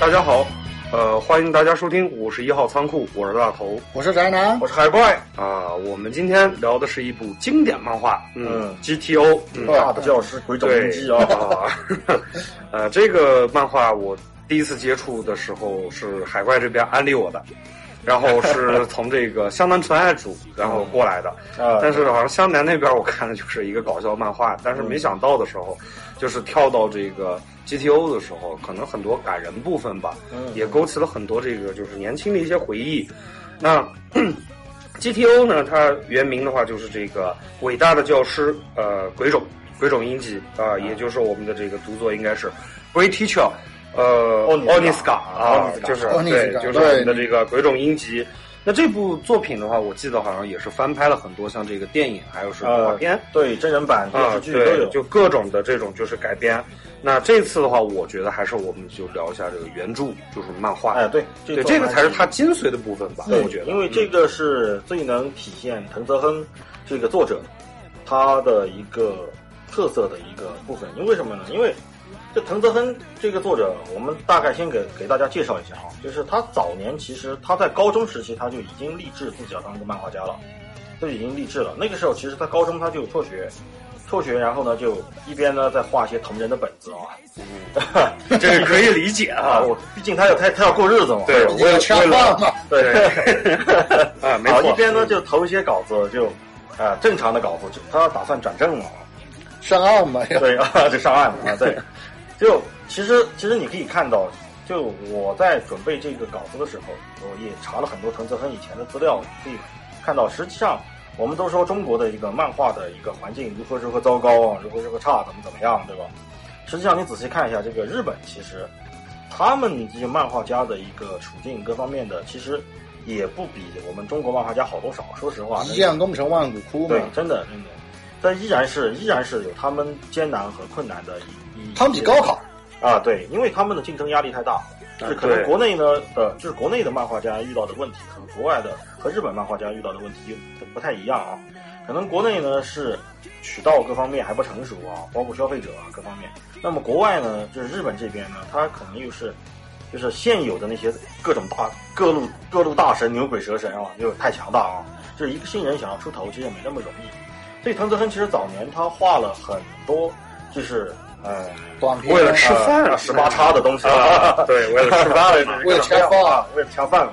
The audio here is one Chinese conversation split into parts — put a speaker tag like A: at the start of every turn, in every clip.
A: 大家好，呃，欢迎大家收听五十一号仓库，我是大头，
B: 我是宅男，
C: 我是海怪。
A: 啊。我们今天聊的是一部经典漫画，嗯，GTO，嗯，
C: 大的教师鬼冢英机啊。
A: 呃，这个漫画我第一次接触的时候是海怪这边安利我的，然后是从这个湘南纯爱组 然后过来的，但是好像湘南那边我看的就是一个搞笑漫画，但是没想到的时候，就是跳到这个。GTO 的时候，可能很多感人部分吧，也勾起了很多这个就是年轻的一些回忆。那 GTO 呢，它原名的话就是这个伟大的教师，呃，鬼冢鬼冢英吉啊，也就是我们的这个读作应该是 Great Teacher，呃，奥尼斯卡啊，就是对，就是我们的这个鬼冢英吉。那这部作品的话，我记得好像也是翻拍了很多，像这个电影，还有是动画片，
C: 对真人版、电视剧都有，
A: 就各种的这种就是改编。那这次的话，我觉得还是我们就聊一下这个原著，就是漫画。
C: 哎，对，
A: 对，这个才是它精髓的部分吧？我觉得，
C: 因为这个是最能体现藤泽亨这个作者他的一个特色的一个部分。因为什么呢？因为这藤泽亨这个作者，我们大概先给给大家介绍一下啊，就是他早年其实他在高中时期他就已经立志自己要当一个漫画家了，就已经立志了。那个时候其实他高中他就辍学。辍学，然后呢，就一边呢在画一些同人的本子啊，
A: 这个可以理解 啊。
C: 我毕竟他要他他要过日子嘛，
A: 对，
B: 我要吃饭嘛，
C: 对。
A: 啊，没错。
C: 一边呢就投一些稿子，就啊正常的稿子，就他打算转正嘛，
B: 上岸嘛，
C: 对啊，就上岸啊，对。就其实其实你可以看到，就我在准备这个稿子的时候，我也查了很多藤泽亨以前的资料，可以看到实际上。我们都说中国的一个漫画的一个环境如何如何糟糕啊，如何如何差，怎么怎么样，对吧？实际上你仔细看一下，这个日本其实他们这些漫画家的一个处境各方面的，其实也不比我们中国漫画家好多少。说实话，
B: 一将功成万骨枯嘛。
C: 对，真的真的，但依然是依然是有他们艰难和困难的一一。
B: 他们比高考
C: 啊，对，因为他们的竞争压力太大。就是可能国内呢的，就是国内的漫画家遇到的问题，和国外的和日本漫画家遇到的问题就不太一样啊。可能国内呢是渠道各方面还不成熟啊，包括消费者啊各方面。那么国外呢，就是日本这边呢，它可能又是就是现有的那些各种大各路各路大神牛鬼蛇神啊，又太强大啊。就是一个新人想要出头，其实也没那么容易。所以藤泽亨其实早年他画了很多，就是。
B: 哎，
A: 为了吃饭啊，
C: 十八叉的东西
A: 啊，对，为了吃饭，
B: 为了恰饭，
C: 为了恰饭嘛。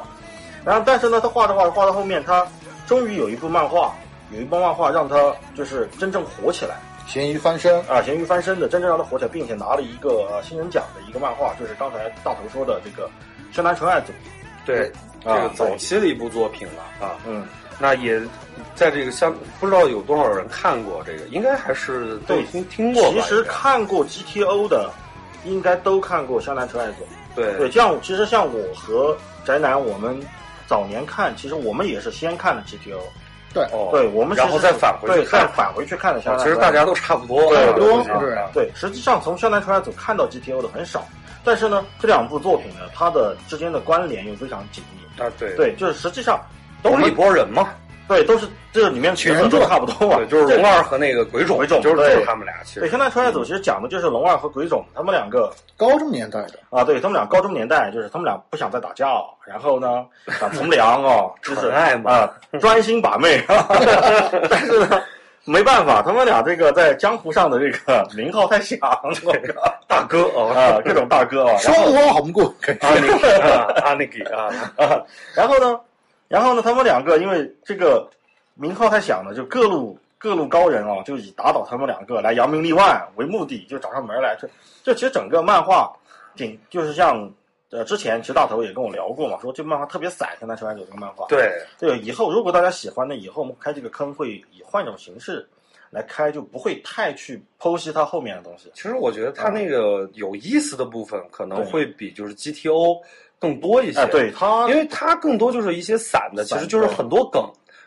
C: 然后，但是呢，他画的画画到后面，他终于有一部漫画，有一部漫画让他就是真正火起来，
B: 咸鱼翻身
C: 啊，咸鱼翻身的，真正让他火起来，并且拿了一个新人奖的一个漫画，就是刚才大头说的这个《深蓝纯爱组》，
A: 对，这个早期的一部作品了啊，嗯。那也在这个相不知道有多少人看过这个，应该还是都已经听过
C: 其实看过 GTO 的，应该都看过《湘南纯爱组》。
A: 对
C: 对，这样其实像我和宅男，我们早年看，其实我们也是先看了 GTO。
B: 对
A: 哦，
C: 对，我们
A: 然后再返回去
C: 再返回去看的湘南。
A: 其实大家都差不多，
C: 对
B: 多
C: 是。对，实际上从《湘南纯爱组》看到 GTO 的很少，但是呢，这两部作品呢，它的之间的关联又非常紧密。
A: 啊，对
C: 对，就是实际上。
A: 都是一拨人嘛，
C: 对，都是这里面
B: 全
C: 都差不多嘛，
A: 就是龙二和那个鬼冢，
C: 鬼冢
A: 就是他们俩。其实，
C: 对，现在穿越组其实讲的就是龙二和鬼冢他们两个
B: 高中年代的。
C: 啊，对他们俩高中年代，就是他们俩不想再打架，然后呢想从良啊，就是
A: 爱
C: 嘛，专心把妹，但是呢没办法，他们俩这个在江湖上的这个名号太响，
A: 大哥
C: 啊，各种大哥啊，
B: 双方红过，
A: 啊那个啊那个
C: 啊，然后呢？然后呢，他们两个因为这个名号太响了，就各路各路高人啊，就以打倒他们两个来扬名立万为目的，就找上门来。这这其实整个漫画，挺就是像呃之前其实大头也跟我聊过嘛，说这漫画特别散，现在出来有这个漫画。
A: 对
C: 对，以后如果大家喜欢，呢以后我们开这个坑会以换一种形式来开，就不会太去剖析它后面的东西。
A: 其实我觉得它那个有意思的部分可能会比就是 GTO。更多一些，
C: 对它，
A: 因为它更多就是一些散的，其实就是很多梗，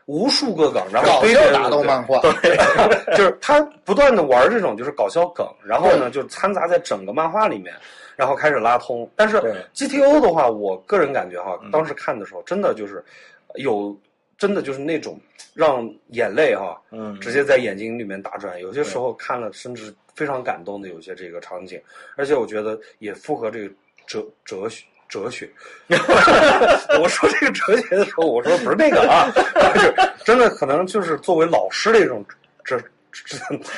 A: 无数个梗，然后
B: 搞笑打斗漫画，
A: 对，就是他不断的玩这种就是搞笑梗，然后呢就掺杂在整个漫画里面，然后开始拉通。但是 GTO 的话，我个人感觉哈，当时看的时候真的就是有真的就是那种让眼泪哈，嗯，直接在眼睛里面打转。有些时候看了甚至非常感动的有些这个场景，而且我觉得也符合这个。哲哲学哲学。我说这个哲学的时候，我说不是那个啊，就真的可能就是作为老师的一种这。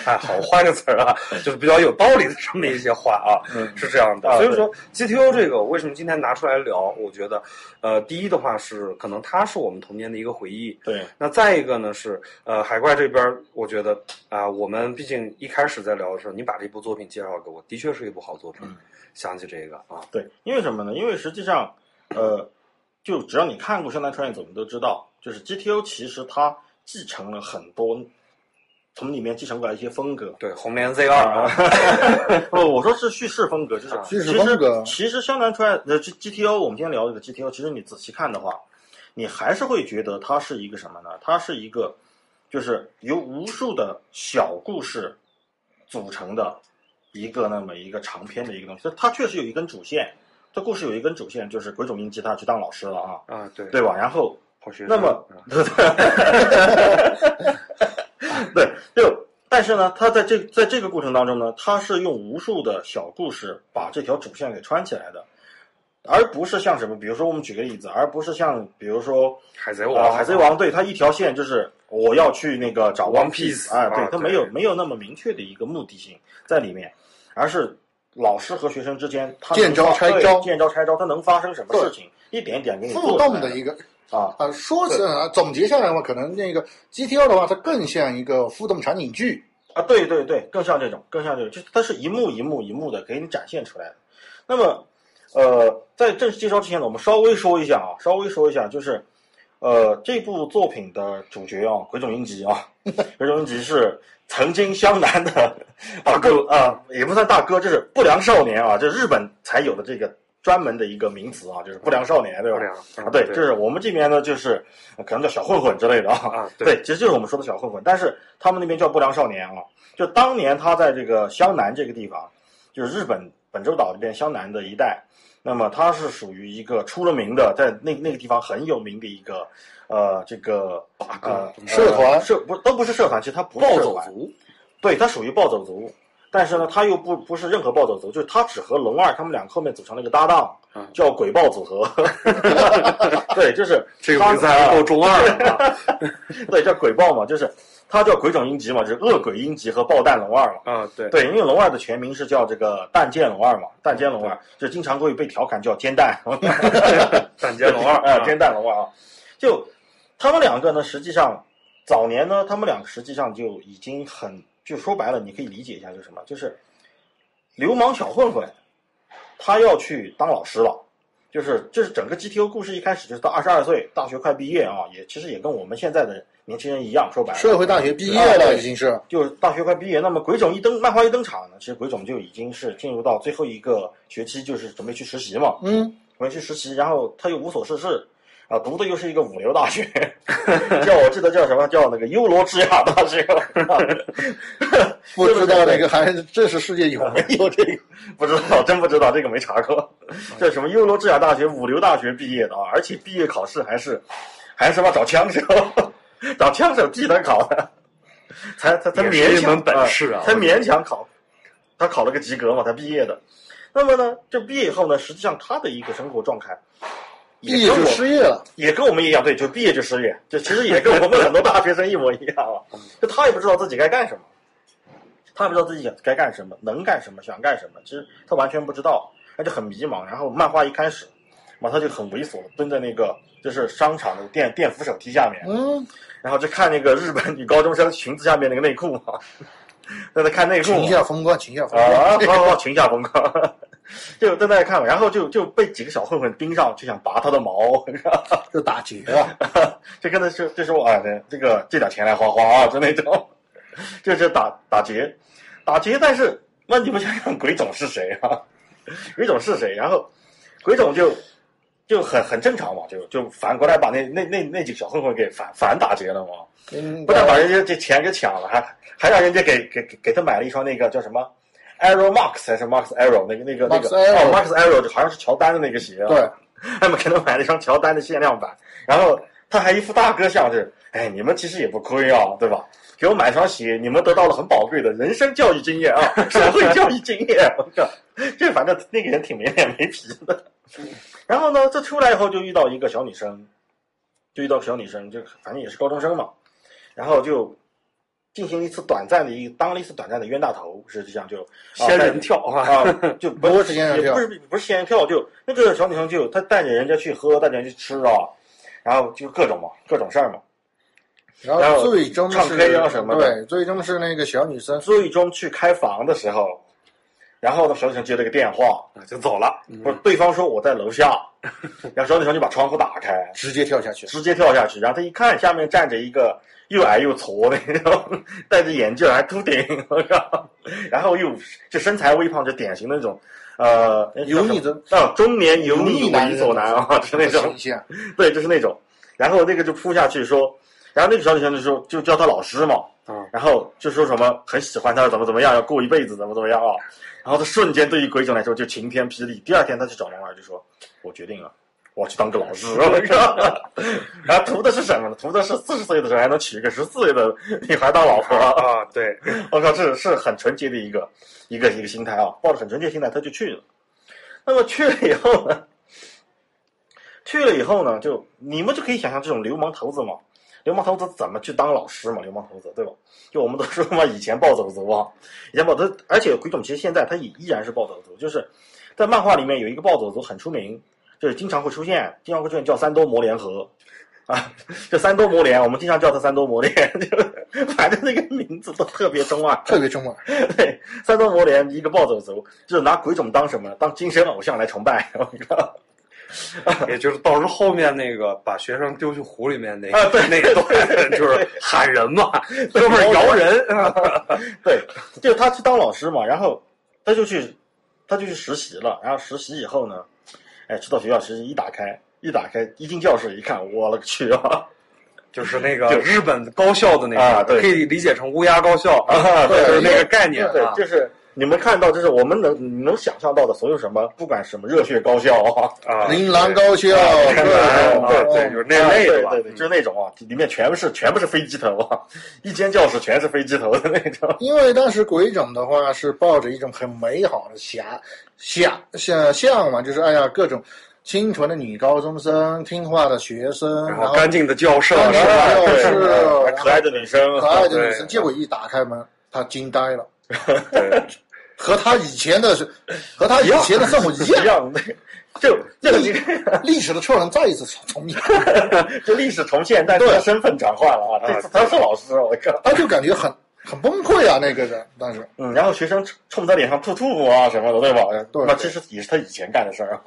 A: 哎，好，换个词儿啊，就是比较有道理的这么一些话啊，是这样的。所以说，GTO 这个为什么今天拿出来聊？我觉得，呃，第一的话是可能它是我们童年的一个回忆。
C: 对。
A: 那再一个呢是，呃，海怪这边，我觉得啊，我们毕竟一开始在聊的时候，你把这部作品介绍给我，的确是一部好作品。想起这个啊，
C: 对，因为什么呢？因为实际上，呃，就只要你看过《湘南穿越》，你都知道，就是 GTO 其实它继承了很多。从里面继承过来一些风格，
A: 对红莲 Z 二啊，
C: 不，我说是叙事风格，就是
B: 叙事风格。
C: 其实湘南穿呃 G G T O，我们今天聊这个 G T O，其实你仔细看的话，你还是会觉得它是一个什么呢？它是一个，就是由无数的小故事组成的一个那么一个长篇的一个东西。它确实有一根主线，这故事有一根主线，就是鬼冢英吉他去当老师了啊，
A: 啊对，
C: 对吧？然后那么。对，就但是呢，他在这在这个过程当中呢，他是用无数的小故事把这条主线给穿起来的，而不是像什么，比如说我们举个例子，而不是像比如说
A: 海贼王，
C: 海贼王对他一条线就是我要去那个找
A: One Piece，
C: 哎，对他没有没有那么明确的一个目的性在里面，而是老师和学生之间他
B: 见招拆招，
C: 见招拆招，他能发生什么事情，一点点给你
B: 互动的一个。啊啊，说啊，总结下来的话，可能那个 G T O 的话，它更像一个互动场景剧
C: 啊，对。对。对，更像这种，更像这种，就它是一幕一幕一幕的给你展现出来的。那么，呃，在正式介绍之前呢，我们稍微说一下啊，稍微说一下，就是，呃，这部作品的主角啊，鬼冢英吉啊，鬼冢英吉是曾经湘南的 大哥啊，也不算大哥，就是不良少年啊，就是日本才有的这个。专门的一个名词啊，就是不良少年，对吧？
A: 啊，
C: 对，就是我们这边呢，就是可能叫小混混之类的啊。对，其实就是我们说的小混混，但是他们那边叫不良少年啊。就当年他在这个湘南这个地方，就是日本本州岛这边湘南的一带，那么他是属于一个出了名的，在那那个地方很有名的一个呃这个呃
B: 社团
C: 社不都不是社团，其实他不是暴走族，对他属于暴走族。但是呢，他又不不是任何暴走族，就是他只和龙二他们两个后面组成了一个搭档，叫鬼暴组合。对，就是
A: 这个名字还够中二的。
C: 对，叫鬼暴嘛，就是他叫鬼冢英吉嘛，就是恶鬼英吉和爆弹龙二嘛。
A: 啊，对
C: 对，因为龙二的全名是叫这个弹剑龙二嘛，弹剑龙二就经常会被调侃叫煎蛋。
A: 弹剑龙二
C: 啊，煎蛋龙二啊，就他们两个呢，实际上早年呢，他们两个实际上就已经很。就说白了，你可以理解一下，就是什么？就是流氓小混混，他要去当老师了。就是这是整个 GTO 故事一开始就是到二十二岁，大学快毕业啊，也其实也跟我们现在的年轻人一样，说白了，
B: 社会大学毕业了已经是，
C: 就是大学快毕业。那么鬼冢一登漫画一登场呢，其实鬼冢就已经是进入到最后一个学期，就是准备去实习嘛。
B: 嗯，
C: 准备去实习，然后他又无所事事。啊，读的又是一个五流大学，叫我记得叫什么叫那个优罗智雅大学，
B: 不知道那个还这是世界有没有这个？
C: 不知道，真不知道，这个没查过。这什么优罗智雅大学五流大学毕业的啊？而且毕业考试还是还是么找枪手，找枪手替他考的，才才才勉强
A: 本事啊，
C: 才勉强考，他考了个及格嘛，他毕业的。那么呢，这毕业以后呢，实际上他的一个生活状态。
B: 毕业就失业了，
C: 也跟我们一样，对，就毕业就失业，就其实也跟我们很多大学生一模一样啊。就他也不知道自己该干什么，他也不知道自己该干什么，能干什么，想干什么，其实他完全不知道，他就很迷茫。然后漫画一开始，马上就很猥琐，蹲在那个就是商场的电电扶手梯下面，
B: 嗯，
C: 然后就看那个日本女高中生裙子下面那个内裤嘛，在那看内裤，
B: 裙下风光，裙下风光，啊，
C: 好好，裙下风光。就在那看，然后就就被几个小混混盯上，就想拔他的毛，
B: 就打劫啊！
C: 就跟他说，就说啊，这个借点钱来花花啊，就那种，就是打打劫，打劫。但是那你们想想，鬼总是谁啊？鬼总是谁？然后鬼总就就很很正常嘛，就就反过来把那那那那几个小混混给反反打劫了嘛。不但把人家这钱给抢了，还还让人家给给给给他买了一双那个叫什么？Arrow Max 还是 Max Arrow 那个那个那个哦 Max Arrow 就好像是乔丹的那个鞋啊，
B: 对，
C: 他们可能买了一双乔丹的限量版，然后他还一副大哥相，就是哎你们其实也不亏啊，对吧？给我买双鞋，你们得到了很宝贵的人生教育经验啊，社会教育经验。我靠，这反正那个人挺没脸没皮的。然后呢，这出来以后就遇到一个小女生，就遇到小女生，就反正也是高中生嘛，然后就。进行一次短暂的一当了一次短暂的冤大头，实际上就
A: 仙人跳
C: 啊，就
B: 不是仙人跳，
C: 不是不是仙人跳，就那个小女生就她带着人家去喝，带着人去吃啊，然后就各种嘛，各种事儿嘛。
B: 然后最终
C: 唱 K 啊什么
B: 的，对，最终是那个小女生
C: 最终去开房的时候，然后呢，小女生接了个电话
A: 就走了，
C: 不是对方说我在楼下，然后小女生就把窗户打开，
B: 直接跳下去，
C: 直接跳下去，然后她一看下面站着一个。又矮又矬的那种，戴着眼镜还秃顶，我靠！然后又就身材微胖，就典型的那种，呃，
B: 油腻的
C: 啊，中年油腻猥琐男啊，是那种。对，就是那种。然后那个就扑下去说，然后那个小女生就说，就叫他老师嘛，嗯，然后就说什么很喜欢他，怎么怎么样，要过一辈子，怎么怎么样啊。然后他瞬间对于鬼冢来说就晴天霹雳。第二天他去找龙儿就说，我决定了。我去当个老师，然后图的是什么呢？图的是四十岁的时候还能娶一个十四岁的女孩当老婆
A: 啊！对，
C: 我靠，这是很纯洁的一个一个一个心态啊，抱着很纯洁心态他就去了。那么去了以后呢？去了以后呢？就你们就可以想象这种流氓头子嘛，流氓头子怎么去当老师嘛？流氓头子对吧？就我们都说嘛，以前暴走族啊，以前暴走，而且鬼冢其实现在他也依然是暴走族，就是在漫画里面有一个暴走族很出名。就是经常会出现，经常会出现叫三多魔联合，啊，这三多魔联，我们经常叫他三多魔联，就反正那个名字都特别中二，
B: 特别中二。
C: 对，三多魔联一个暴走族，就是拿鬼冢当什么，当精神偶像来崇拜。
A: 也就是到时候后面那个把学生丢去湖里面那
C: 啊，对，
A: 那个就是喊人嘛，哥们儿摇人。
C: 对，就他去当老师嘛，然后他就去，他就去实习了，然后实习以后呢。哎，去到学校其实，一打开，一打开，一进教室一看，我了个去啊！
A: 就是那个 日本高校的那个，可以理解成乌鸦高校
C: 啊，
A: 对，就是那个概念，
C: 对，就是你们看到，就是我们能能想象到的所有什么，不管什么热血高校
A: 啊，
B: 铃兰高校，
A: 对对，就是那类
C: 的，对对，就是那种啊，里面全部是全部是飞机头啊，一间教室全是飞机头的那种。
B: 因为当时鬼冢的话是抱着一种很美好的遐。向向向往就是哎呀，各种清纯的女高中生，听话的学生，然后
A: 干净的教室，
B: 教室，
C: 可爱的女生，
B: 可爱的女生。结果一打开门，他惊呆了，和他以前的是，和他以前的生活一
C: 样，就
B: 历历史的错人再一次重演，
C: 就历史重现，但是他身份转换了啊，这次他是老师，我靠，
B: 他就感觉很。很崩溃啊，那个人当时，
C: 嗯，然后学生冲他脸上吐吐沫啊什么的，对吧？
B: 对，
C: 那其实也是他以前干的事儿，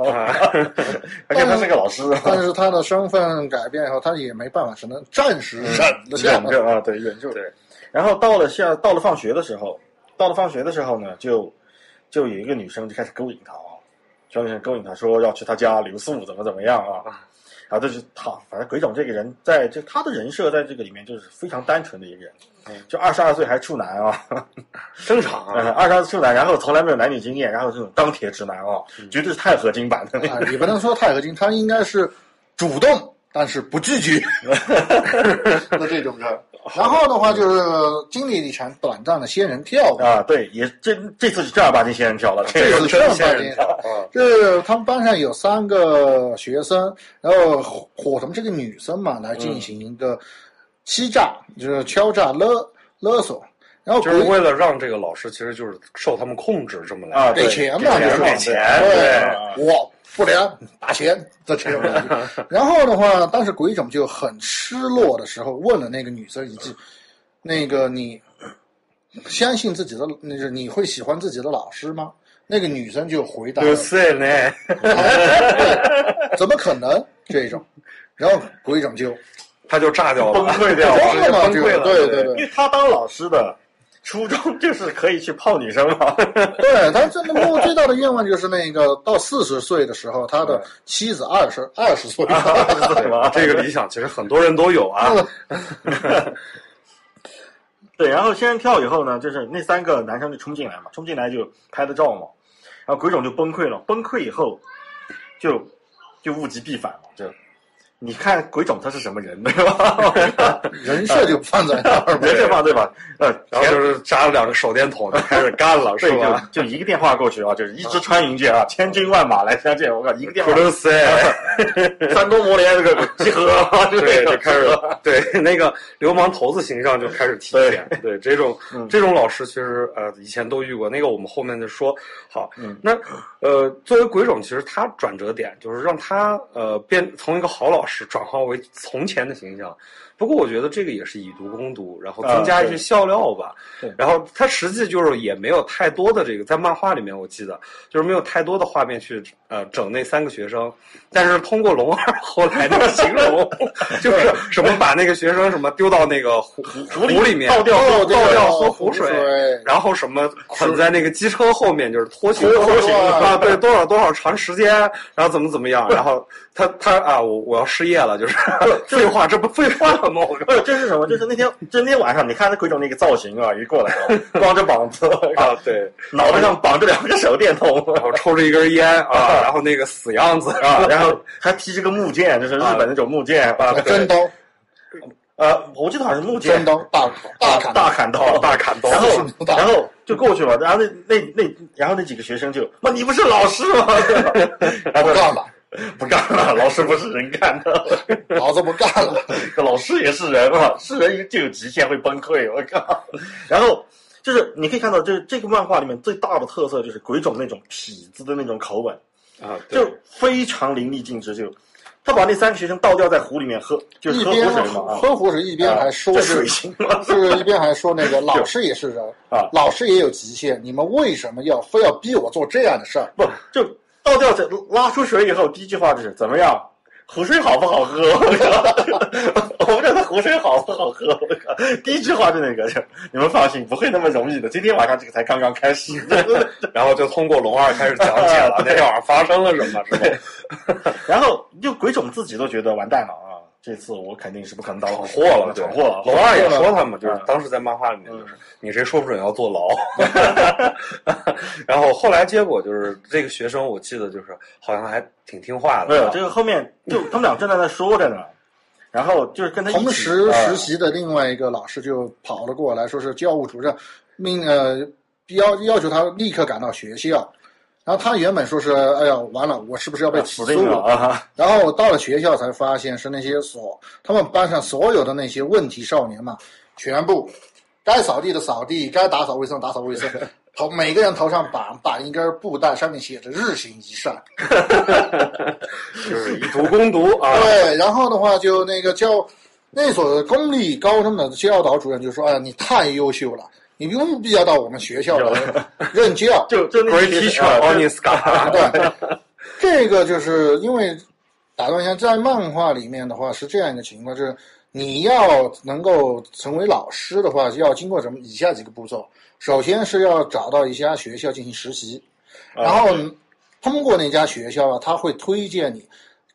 C: 而且他是个老师。
B: 但是他的身份改变以后，他也没办法，只能暂时忍着
C: 啊，对，忍住。对。然后到了下，到了放学的时候，到了放学的时候呢，就就有一个女生就开始勾引他啊，小女生勾引他说要去他家留宿，怎么怎么样啊？啊，这是他，反正鬼冢这个人，在就他的人设在这个里面就是非常单纯的一个人，就二十二岁还处男啊，
A: 正常啊，
C: 二十二岁处男，然后从来没有男女经验，然后这种钢铁直男啊，绝对是钛合金版的。
B: 也不能说钛合金，他应该是主动。但是不拒绝 的这种人，然后的话就是经历了一场短暂的仙人跳。
C: 啊，对，也这这次是正儿八经仙人跳了，
B: 这次正儿八经啊，这他们班上有三个学生，然后伙同这个女生嘛来进行一个欺诈，就是敲诈勒勒索，然后
A: 就是为了让这个老师其实就是受他们控制这么来
C: 啊，
B: 给钱嘛，就是
A: 给钱，
B: 对，我。不良打钱的这种感觉，然后的话，当时鬼冢就很失落的时候，问了那个女生一句：“那个你相信自己的，那是你会喜欢自己的老师吗？”那个女生就回答：“
A: 不是呢，
B: 怎么可能？”这种，然后鬼冢就
A: 他就炸掉了，
C: 崩溃掉了，
B: 崩溃了，对对对，
C: 因为他当老师的。初中就是可以去泡女生嘛？
B: 对他这个梦最大的愿望就是那个到四十岁的时候，他的妻子二十二十岁，
A: 这个理想其实很多人都有啊。
C: 对，然后仙人跳以后呢，就是那三个男生就冲进来嘛，冲进来就拍的照嘛，然后鬼冢就崩溃了，崩溃以后就就物极必反嘛，就你看鬼冢他是什么人，对吧？
B: 人设就放在那儿，
C: 人设放对吧？呃，
A: 然后就是扎了两个手电筒就开始干了，是吧？
C: 就一个电话过去啊，就是一支穿云箭啊，千军万马来相见。我靠，一个电话，山东摩联这个集合，
A: 对，就开始对那个流氓头子形象就开始体现。对这种这种老师，其实呃以前都遇过。那个我们后面就说好。那呃，作为鬼冢，其实他转折点就是让他呃变从一个好老师。是转化为从前的形象，不过我觉得这个也是以毒攻毒，然后增加一些笑料吧。然后他实际就是也没有太多的这个在漫画里面，我记得就是没有太多的画面去呃整那三个学生。但是通过龙二后来那个形容，就是什么把那个学生什么丢到那个湖湖里面
C: 倒掉
A: 倒掉喝湖
B: 水，
A: 然后什么捆在那个机车后面就是拖行拖行啊，对多少多少长时间，然后怎么怎么样，然后他他啊我我要失业了，就是 废话，这不废话吗？我
C: 说这是什么？就是那天就那天晚上，你看那鬼冢那个造型啊，一过来啊，光着膀子
A: 啊，对，
C: 脑袋上绑着两个手电筒，
A: 然后抽着一根烟啊，然后那个死样子
C: 啊，然后。还提着个木剑，就是日本那种木剑，
B: 真刀。
C: 呃，我记得好像是木剑，
B: 真刀，大大砍，
C: 大砍刀，
A: 大砍刀。
C: 然后，然后就过去了。然后那那那，然后那几个学生就，妈，你不是老师吗？
B: 不干了，
C: 不干了。老师不是人干的，
B: 老子不干了。
C: 老师也是人啊，是人就有极限，会崩溃。我靠！然后就是你可以看到，就是这个漫画里面最大的特色就是鬼冢那种痞子的那种口吻。
A: 啊，
C: 就非常淋漓尽致，就他把那三个学生倒吊在湖里面喝，就是喝湖水嘛，
B: 喝湖水一边还说
C: 是，
B: 是一边还说那个 老师也是人
C: 啊，
B: 老师也有极限，你们为什么要非要逼我做这样的事儿？
C: 不，就倒掉这拉出水以后，第一句话就是怎么样？湖水好不好喝？我不知道湖水好不好喝。我靠，第一句话就那个，你们放心，不会那么容易的。今天晚上这个才刚刚开始，
A: 然后就通过龙二开始讲解了那天晚上发生了什么，是
C: 吧？然后就鬼冢自己都觉得完蛋了啊。这次我肯定是不可能当
A: 闯祸了，
C: 闯祸了。
A: 龙二也说他们，就是当时在漫画里面，就是你谁说不准要坐牢。然后后来结果就是这个学生，我记得就是好像还挺听话的。
C: 没有，这个后面就他们俩正在那说着呢，然后就是跟他
B: 同时实习的另外一个老师就跑了过来，说是教务主任命呃要要求他立刻赶到学校。然后他原本说是，哎呀，完了，我是不是要被起诉
C: 了？
B: 啊然后到了学校才发现是那些所他们班上所有的那些问题少年嘛，全部该扫地的扫地，该打扫卫生打扫卫生，头每个人头上绑绑一根布带，上面写着“日行一善”，
A: 就 是以毒攻毒啊。
B: 对，然后的话就那个教那所公立高中的教导主任就说：“哎呀，你太优秀了。”你不用必要到我们学校来 任教，
C: 就就那
A: 些 teacher，
B: 对，这个就是因为打断一下，在漫画里面的话是这样一个情况，就是你要能够成为老师的话，要经过什么以下几个步骤：首先是要找到一家学校进行实习，然后通过那家学校啊，他会推荐你，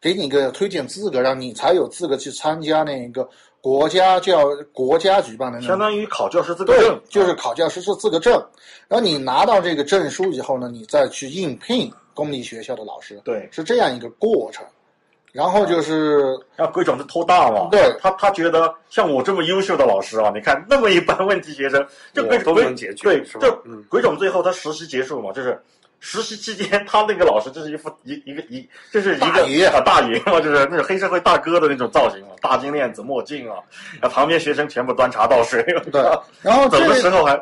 B: 给你一个推荐资格，让你才有资格去参加那个。国家教国家举办的，
C: 相当于考教师资格证，
B: 就是考教师是资格证。然后你拿到这个证书以后呢，你再去应聘公立学校的老师，
C: 对，
B: 是这样一个过程。然后就是，
C: 让鬼冢子偷大嘛，
B: 对。
C: 他，他觉得像我这么优秀的老师啊，你看那么一般问题学生，就鬼
A: 都能解决，
C: 对，就鬼冢最后他实习结束嘛，就是。实习期间，他那个老师就是一副一一个一，就是一个啊大爷嘛，就是那种黑社会大哥的那种造型嘛，大金链子、墨镜啊，然后旁边学生全部端茶倒水。
B: 对，然后
C: 走的时候还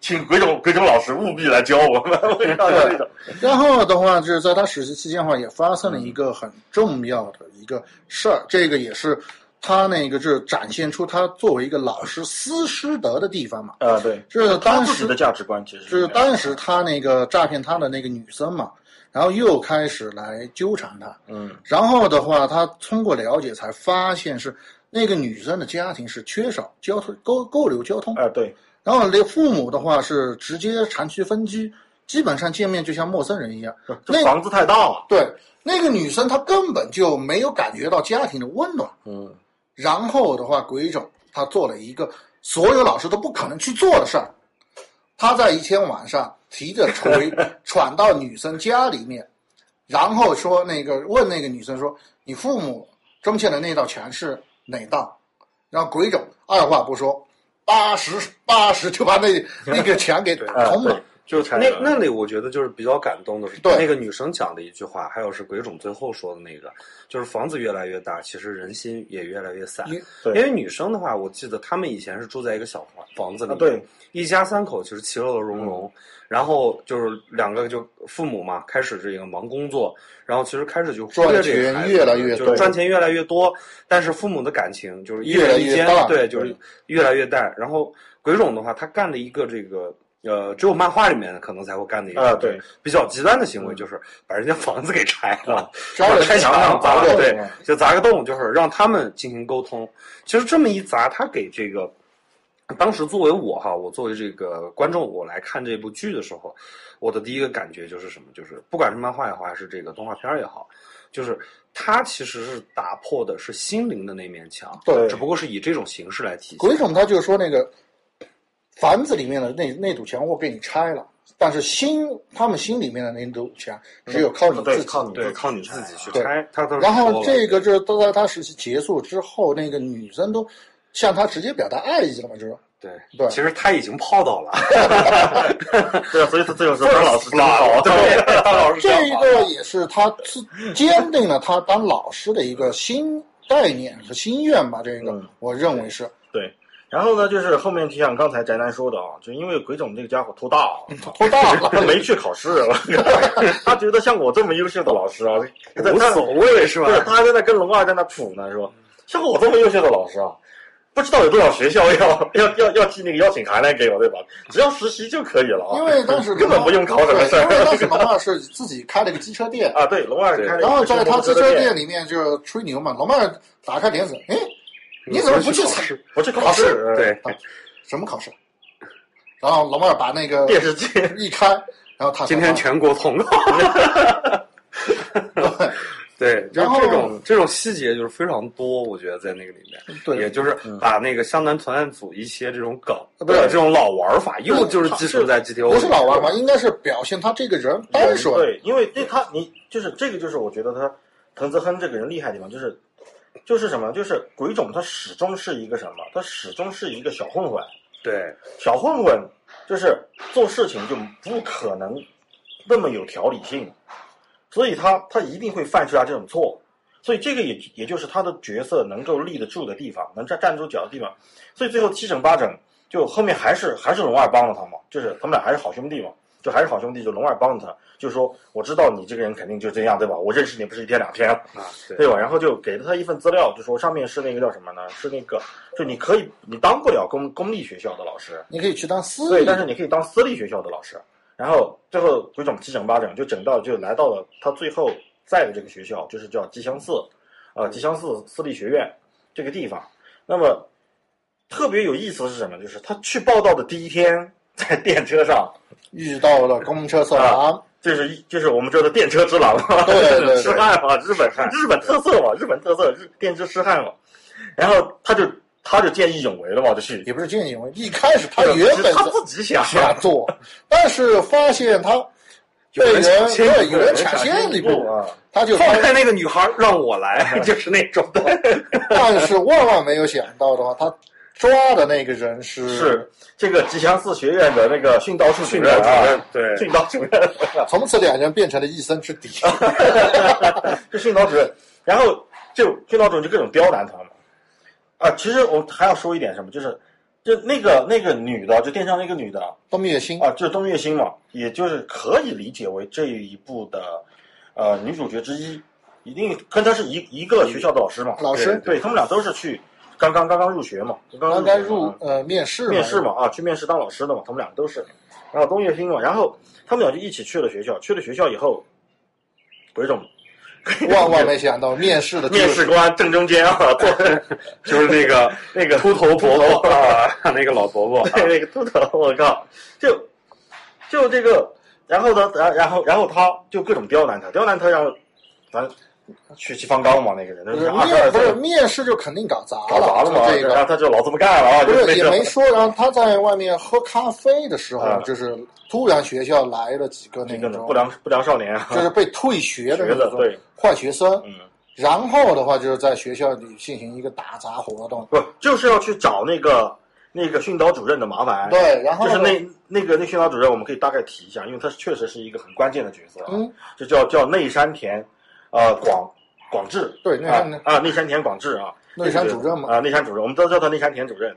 C: 请鬼冢鬼冢老师务必来教我们。
B: 然后的话，就是在他实习期间的话，也发生了一个很重要的一个事儿，这个也是。他那个是展现出他作为一个老师思师德的地方嘛。
C: 啊，对，
B: 这是当时
C: 的价值观，其实
B: 就是当时他那个诈骗他的那个女生嘛，然后又开始来纠缠他。
C: 嗯，
B: 然后的话，他通过了解才发现是那个女生的家庭是缺少交通沟沟流交通。
C: 啊，对。
B: 然后那父母的话是直接长期分居，基本上见面就像陌生人一样。
C: 这房子太大了。
B: 对，那个女生她根本就没有感觉到家庭的温暖。
C: 嗯。
B: 然后的话，鬼冢他做了一个所有老师都不可能去做的事儿。他在一天晚上提着锤 闯到女生家里面，然后说那个问那个女生说：“你父母中欠的那道墙是哪道？然后鬼冢二话不说，八十八十就把那 那个墙给捅通了。
C: 就
A: 那那里，我觉得就是比较感动的是，
B: 对
A: 那个女生讲的一句话，还有是鬼冢最后说的那个，就是房子越来越大，其实人心也越来越散。
B: 因
A: 因为女生的话，我记得他们以前是住在一个小房房子里，
C: 啊对，
A: 一家三口其实其乐融融，然后就是两个就父母嘛，开始这个忙工作，然后其实开始就忽略这个
B: 赚钱
A: 孩子
B: 越来越多
A: 就是赚钱越来越多，但是父母的感情就是一
B: 越来
A: 人一间
B: 越淡
A: 对，就是越来越淡。然后鬼冢的话，他干了一个这个。呃，只有漫画里面可能才会干的一个
C: 啊对
A: 比较极端的行为，就是把人家房子给拆了，
B: 然后
A: 拆墙上砸
B: 个
A: 个对，就砸个洞，就是让他们进行沟通。其实这么一砸，他给这个当时作为我哈，我作为这个观众，我来看这部剧的时候，我的第一个感觉就是什么？就是不管是漫画也好，还是这个动画片儿也好，就是它其实是打破的是心灵的那面墙，
B: 对
A: 只不过是以这种形式来体现。
B: 为什么他就是说那个房子里面的那那堵墙我给你拆了，但是心他们心里面的那堵墙只有靠你自
C: 对，
B: 己。
C: 靠你
A: 对，靠你自己去拆，他都
B: 然后这个就是都在他实习结束之后，那个女生都向他直接表达爱意了嘛，就是
A: 对
B: 对
A: 其实他已经泡到了，
C: 对啊，所以他最后说当老师真好，
A: 对，当老师
B: 这
A: 一
B: 个也是他是坚定了他当老师的一个新概念和心愿吧。这个
C: 嗯
B: 我认为是
C: 对。然后呢，就是后面就像刚才宅男说的啊，就因为鬼冢这个家伙头大啊，
B: 头大了。
C: 他 没去考试了，他觉得像我这么优秀的老师啊，
A: 无所谓是吧？
C: 对，他还在那跟龙二在那处呢，是吧？像我这么优秀的老师啊，不知道有多少学校要 要要要寄那个邀请函来给我，对吧？只要实习就可以了啊。
B: 因为当时
C: 根本不用考什么事
B: 儿因为当时龙二是自己开了个机车店，
C: 啊，对，龙二开了个
B: 然后在他机
C: 车
B: 车店里面就吹牛嘛。龙二打开帘子，哎，你怎么不去考
A: 考试？
C: 我去
B: 考试
C: 试，
A: 对
B: 啊什么考试？然后老妹儿把那个
C: 电视机，
B: 一开，然后他
A: 今天全国通告。对，就是
B: 然后
A: 这种这种细节就是非常多，我觉得在那个里面，
B: 对
A: 也就是把那个湘南团案组一些这种梗，
B: 不是
A: 这种老玩法，又就是寄宿在 GTO，
B: 不是老玩法，应该是表现他这个人单纯。
C: 对，因为这他你就是这个就是我觉得他藤泽亨这个人厉害的地方，就是就是什么，就是鬼冢他始终是一个什么，他始终是一个小混混，
A: 对。
C: 小混混就是做事情就不可能那么有条理性，所以他他一定会犯出来这种错，所以这个也也就是他的角色能够立得住的地方，能站站住脚的地方，所以最后七整八整，就后面还是还是龙二帮了他嘛，就是他们俩还是好兄弟嘛，就还是好兄弟，就龙二帮着他，就说我知道你这个人肯定就这样，对吧？我认识你不是一天两天，
A: 啊，对
C: 对吧？然后就给了他一份资料，就说上面是那个叫什么呢？是那个，就你可以，你当不了公公立学校的老师，
B: 你可以去当私
C: 对，
B: 立，
C: 但是你可以当私立学校的老师。然后最后鬼冢七整八整就整到就来到了他最后在的这个学校，就是叫吉祥寺，呃，吉祥寺私立学院这个地方。那么特别有意思的是什么？就是他去报道的第一天，在电车上，
B: 遇到了公车色狼，
C: 就是一就是我们说的电车之狼嘛，
B: 对 对对
C: 痴汉嘛，日本日本特色嘛，日本特色日电车痴汉嘛。然后他就他就见义勇为了嘛，就去。
B: 也不是见义勇为。一开始他原本
C: 他自己想
B: 想做，但是发现他被人对有人
C: 抢
B: 抢先一步，
C: 啊，
B: 他就
A: 放
B: 发
A: 开那个女孩让我来，就是那种的。
B: 但是万万没有想到的话，他抓的那个人是
C: 是这个吉祥寺学院的那个训导处主
A: 训导主
C: 任啊，
A: 对。
C: 训导主任，
B: 从此两人变成了一生之敌。
C: 就训导主任，然后就训导主任就各种刁难他嘛。啊，其实我还要说一点什么，就是就那个那个女的，就电商那个女的。
B: 东月星。
C: 啊，就是东月星嘛，也就是可以理解为这一部的呃女主角之一，一定跟她是一一个学校的老师嘛，
B: 老师。
C: 对他们俩都是去刚刚刚刚入学嘛，刚
B: 刚刚入呃面试
C: 面试嘛啊，去面试当老师的嘛，他们两个都是。然后东岳星嘛，然后他们俩就一起去了学校。去了学校以后，鬼冢
B: 万万没想到面试的就是
C: 面试官正中间啊，坐
A: 就是那个
C: 那个
A: 秃头伯伯啊，那个老伯伯啊，
C: 对 那个秃头，我靠，就就这个，然后呢，然然后然后他就各种刁难他，刁难他，然后咱血气方刚嘛，那个人，
B: 不是
C: 二十二
B: 面不是面试就肯定搞砸
C: 搞砸了嘛，
B: 这个。
C: 然后他就老这么干了啊，
B: 不
C: 是
B: 也没说，然后他在外面喝咖啡的时候，
C: 啊。
B: 就是突然学校来了几个那
C: 那个
B: 种
C: 不良不良少年啊，
B: 就是被退学的那种
C: 学对。
B: 坏学生，
C: 嗯，
B: 然后的话就是在学校里进行一个打杂活动，
C: 不就是要去找那个那个训导主任的麻烦？
B: 对，然后
C: 就是那那个那训导主任，我们可以大概提一下，因为他确实是一个很关键的角色啊。
B: 嗯，
C: 就叫叫内山田，呃，广广志，
B: 对内
C: 啊
B: 山
C: 啊内山田广志啊，
B: 内山主任嘛
C: 啊内山主任，我们都叫他内山田主任。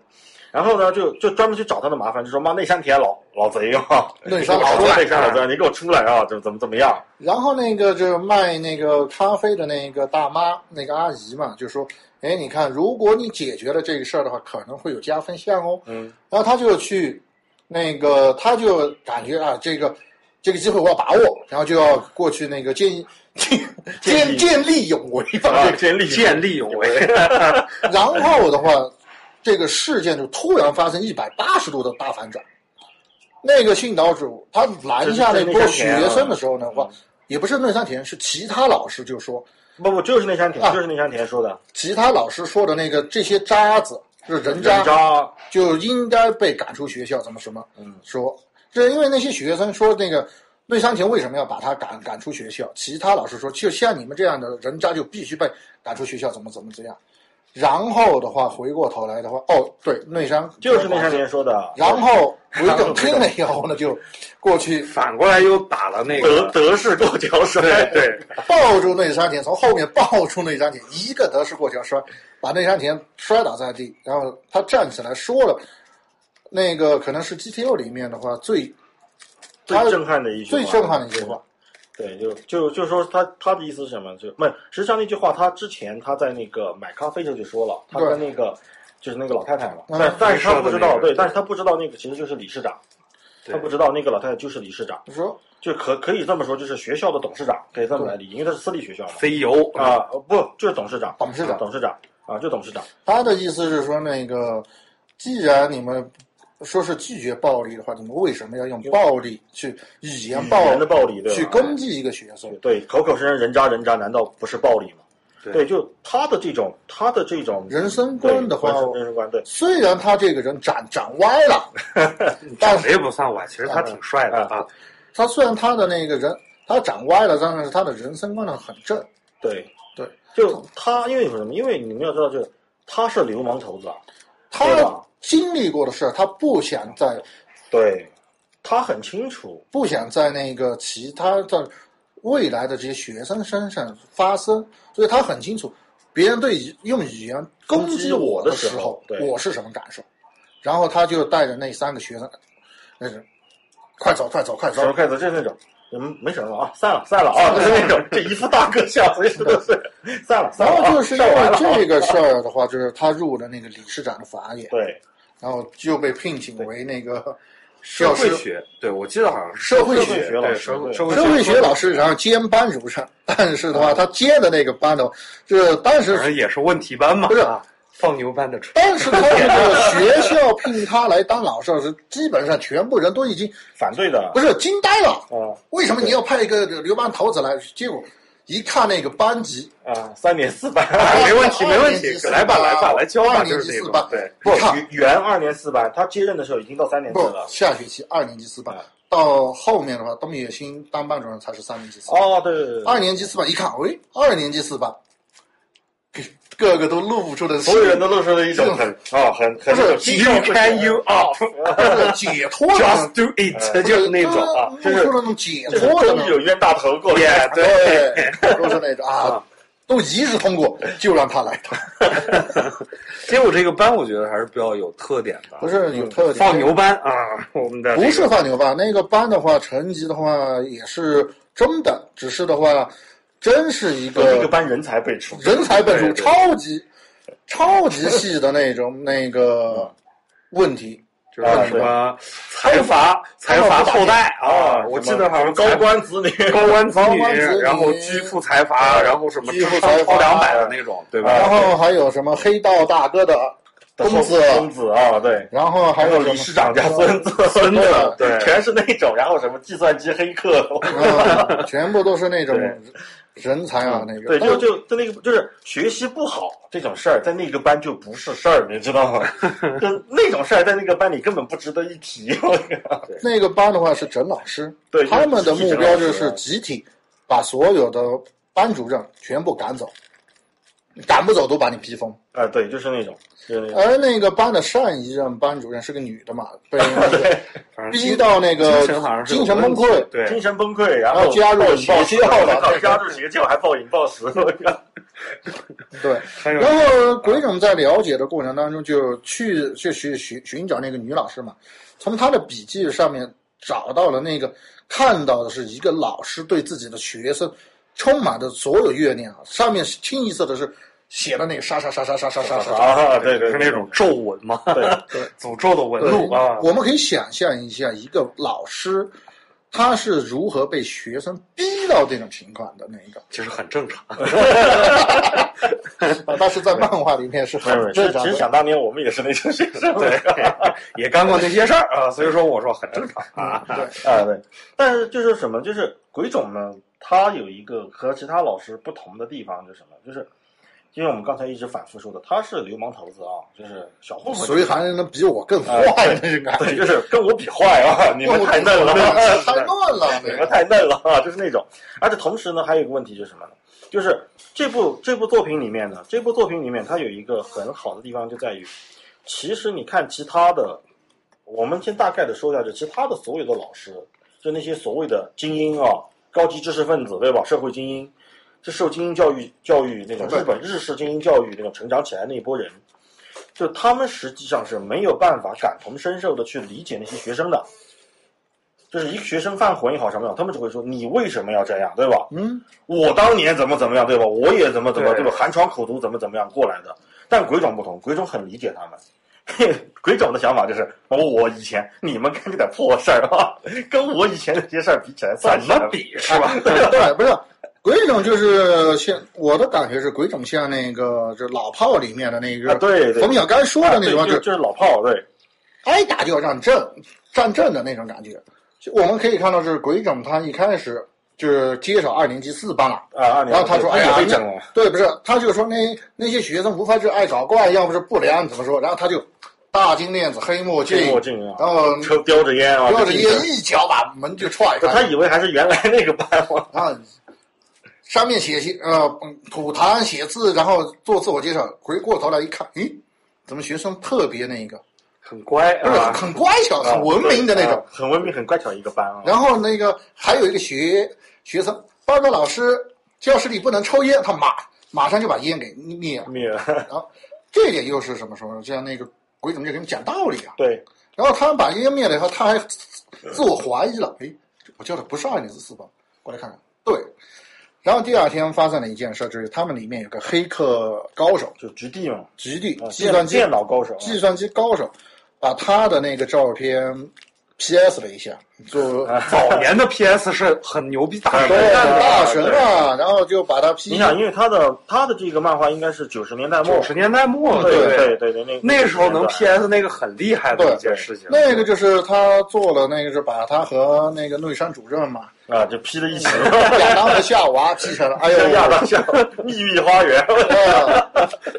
C: 然后呢，就就专门去找他的麻烦，就说妈内山田老老贼啊，
B: 内山
C: 老
B: 出来
C: 内山老贼，你给我出来啊，怎么怎么怎么样？
B: 然后那个就是卖那个咖啡的那个大妈，那个阿姨嘛，就说：“哎，你看，如果你解决了这个事儿的话，可能会有加分项哦。”
C: 嗯，
B: 然后他就去，那个他就感觉啊，这个这个机会我要把握，然后就要过去那个见见见见利勇为吧。
C: 啊，建立
A: 见利勇为。
B: 然后的话，这个事件就突然发生一百八十度的大反转。那个训导主他拦下那波学生的时候呢，话也不是内山田，是其他老师就说，
C: 不不就是内山田，
B: 啊
C: 就是内山田说的，
B: 其他老师说的那个这些渣子就是人
C: 人
B: 渣，
C: 渣，
B: 就应该被赶出学校，怎么什么？
C: 嗯，
B: 说这因为那些学生说那个内山田为什么要把他赶赶出学校？其他老师说，就像你们这样的人渣就必须被赶出学校，怎么怎么怎样。然后的话，回过头来的话，哦，对，内山
C: 就是内山田说的。
B: 然后 韦等听了以后呢，就过去
A: 反过来又打了那
C: 德
A: 个，
C: 德式过桥摔，
A: 对对，
B: 抱住内山田，从后面抱住内山田，一个德式过桥摔，把内山田摔倒在地，然后他站起来说了，那个可能是 GTO 里面的话最
C: 最震撼的一句话，
B: 最震撼的一句话。
C: 对，就就就说他他的意思是什么？就不，实际上那句话他之前他在那个买咖啡时候就说了，他跟那个就是那个老太太嘛，
B: 嗯。
C: 但但是他不知道，对，但是他不知道那个其实就是理事长，他不知道那个老太太就是理事长，
B: 你说。
C: 就可可以这么说，就是学校的董事长，可以这么来理解，因为他是私立学校嘛。
A: CEO
C: 啊，不就是董事长，
B: 董事长。
C: 董事长啊，就董事长。
B: 他的意思是说，那个既然你们说是拒绝暴力的话，你们为什么要用暴力去语言暴
C: 语言的暴力对
B: 去攻击一个学生？
C: 对，口口声声人渣人渣，难道不是暴力吗？
A: 对
C: 对，就他的这种他的这种
B: 人生观的话，
C: 人生观对，
B: 虽然他这个人长长歪了，但是
A: 长得也不算歪，其实他挺帅的啊。
B: 他虽然他的那个人他长歪了，但是他的人生观呢很正。
C: 对
B: 对，
C: 就他因为什么？因为你们要知道，就是他是流氓头子啊，
B: 他经历过的事儿，他不想在
C: 对，他很清楚，
B: 不想在那个其他的未来的这些学生身上发生，所以他很清楚，别人对用语言攻击我的时候
C: 我
B: 是什么感受。然后他就带着那三个学生，那是快走快走快走
C: 什么，开始就是那种。嗯，没什么啊，散了散了啊，就是那种这一副大哥相，随时都是 散了散了啊。
B: 然后就是因为这个事儿的话，就是他入了那个理事长的法眼，
C: 对
B: 然后就被聘请为那个
A: 社会学，对我记得好像是
B: 社会
C: 社会
B: 学
C: 老师
A: 社会社会
B: 社会学老师，然后兼班主任。但是的话，他接的那个班的，就是当时
A: 也是问题班嘛，
B: 不是
A: 啊放牛班的出。
B: 但是他那个学校聘他来当老师是基本上全部人都已经
C: 反对的
B: 不是惊呆了。
C: 啊
B: 为什么你要派一个流氓头子来？结果一看那个班级，
C: 啊，三年四班，
A: 哎没问题，没问题来吧，来吧，来教吧，
B: 二
A: 就是这种
B: 年级四班，
A: 对，
C: 不原二年四班，他接任的时候已经到三年制
B: 不
C: 了。
B: 下学期二年级四班。
C: 啊，
B: 到后面的话，东野新当班主任才是三年级四班。
C: 哦，对对对对，
B: 二年级四班一看，喂，二年级四班，个个都露出的
C: 所有人都露出了一种很啊很很
A: You
C: 动
A: can you off,
B: 解脱
A: just do it，就是那种啊，
B: 露出了那种解脱的
C: 有冤大头过来
A: 也对。
B: 都是那种啊，都一致通过，就让他来。当。
A: 结果这个班我觉得还是比较有特点的，
B: 不是有特点，
A: 放牛班啊，我们的
B: 不是放牛班，那个班的话，成绩的话也是中的，只是的话，真是一
C: 个一
B: 个
C: 班人才辈出，
B: 人才辈出，超级超级细的那种 那个问题。
A: 就是什么财阀财阀后代啊，我记得好像
C: 高官子女，
A: 高官子女 然后居富财阀，然后什么
B: 居富
A: 超两百的那种，对吧？
B: 然后还有什么黑道大哥的公子，
C: 公子啊，对。
B: 然后还
C: 还有理事长家孙子，
A: 孙子对
C: 全是那种，然后什么计算机黑客，
B: 嗯全部都是那种人才啊，那个
C: 对，就就就那个就是学习不好这种事儿，在那个班就不是事儿，你知道吗？就那种事儿在那个班里根本不值得一提。
B: 那个班的话是整老师，
C: 对
B: 他们的目标就是集体把所有的班主任全部赶走，赶不走都把你逼疯。
C: 啊，对，就是那种。
B: 而那个班的上一任班主任是个女的嘛，被逼到那个
A: 精神
B: 崩溃，
A: 对，
C: 精神崩溃，然
B: 后加入
C: 邪教了，加入邪教还暴饮暴食，
B: 对。然后鬼冢在了解的过程当中，就去去寻寻寻找那个女老师嘛，从她的笔记上面找到了那个看到的是一个老师对自己的学生充满着所有怨念啊，上面清一色的是。写的那个杀杀杀杀杀杀杀杀
C: 啊，对对，
A: 是那种咒文嘛，
C: 对
B: 对，
A: 诅咒的纹路啊。
B: 我们可以想象一下，一个老师他是如何被学生逼到这种情况的那一个，
A: 其实很正常。
B: 但是在漫画里面是很 正常。
C: 其实想当年我们也是那种学生，
A: 对，也干过那些事儿啊，所以说我说很正常。啊。
B: 对。
C: 啊对，但是就是什么，就是鬼冢呢，他有一个和其他老师不同的地方，就是什么，就是。因为我们刚才一直反复说的，他是流氓头子啊，就是小混混，
B: 所以还能比我更坏那种感觉，
C: 就是跟我比坏啊！你们太嫩了，
B: 太乱了，
C: 你们太嫩了啊！就是那种，而且同时呢，还有一个问题就是什么呢？就是这部这部作品里面呢，这部作品里面它有一个很好的地方，就在于，其实你看其他的，我们先大概的说一下，就其他的所有的老师，就那些所谓的精英啊，高级知识分子，对吧？社会精英。是受精英教育教育那种日本日式精英教育那种成长起来那一波人，就他们实际上是没有办法感同身受的去理解那些学生的，就是一个学生犯浑也好什么样，他们只会说你为什么要这样，对吧？
B: 嗯，
C: 我当年怎么怎么样，对吧？我也怎么怎么对吧？寒窗苦读怎么怎么样过来的。但鬼冢不同，鬼冢很理解他们，鬼冢的想法就是我以前你们干这点破事儿啊，跟我以前那些事儿比起来，
A: 怎么比是吧？
B: 对，不是。鬼冢就是像我的感觉是鬼冢像那个就老炮里面的那个，
C: 对
B: 冯小刚说的那种，
C: 就就是老炮，对，
B: 挨打就要让阵，站阵的那种感觉。我们可以看到，是鬼冢他一开始就是接手二年级四班了
C: 啊，
B: 然后他说：“哎呀，对，不是，他就说那那些学生无非是爱搞怪，要不是不良，怎么说？然后他就大金链子、黑墨镜，
C: 墨镜，
B: 然后抽
C: 叼着烟啊，
B: 叼着烟，一脚把门就踹开。
C: 他以为还是原来那个班
B: 啊。上面写写呃吐痰写字，然后做自我介绍。回过头来一看，咦，怎么学生特别那个
A: 很乖，
B: 不是很乖巧、很文明的那种，
C: 很文明、很乖巧一个班啊。
B: 然后那个还有一个学学生报告老师，教室里不能抽烟，他马马上就把烟给灭了。
C: 灭了。
B: 然后这一点又是什么时候？就像那个鬼怎么就给你讲道理啊？
C: 对。
B: 然后他们把烟灭了以后，他还自我怀疑了。哎，我叫的不是二零四四吧，过来看看。对。然后第二天发生了一件事，就是他们里面有个黑客高手，
C: 就局地嘛，
B: 局地计算机
C: 电脑高手，
B: 计算机高手，把他的那个照片 PS 了一下，就
A: 早年的 PS 是很牛逼大
B: 神，大神啊！然后就把他 P，
C: 你想，因为他的他的这个漫画应该是九十年代末，
A: 九十年代末，
C: 对
A: 对。
C: 对对，那
A: 那时候能 PS 那个很厉害的一件事情，
B: 那个就是他做了那个，是把他和那个内山主任嘛。
C: 啊，就 P 在一起，
B: 亚当和夏娃 P 成了，哎呦，
C: 亚当夏秘密 花园，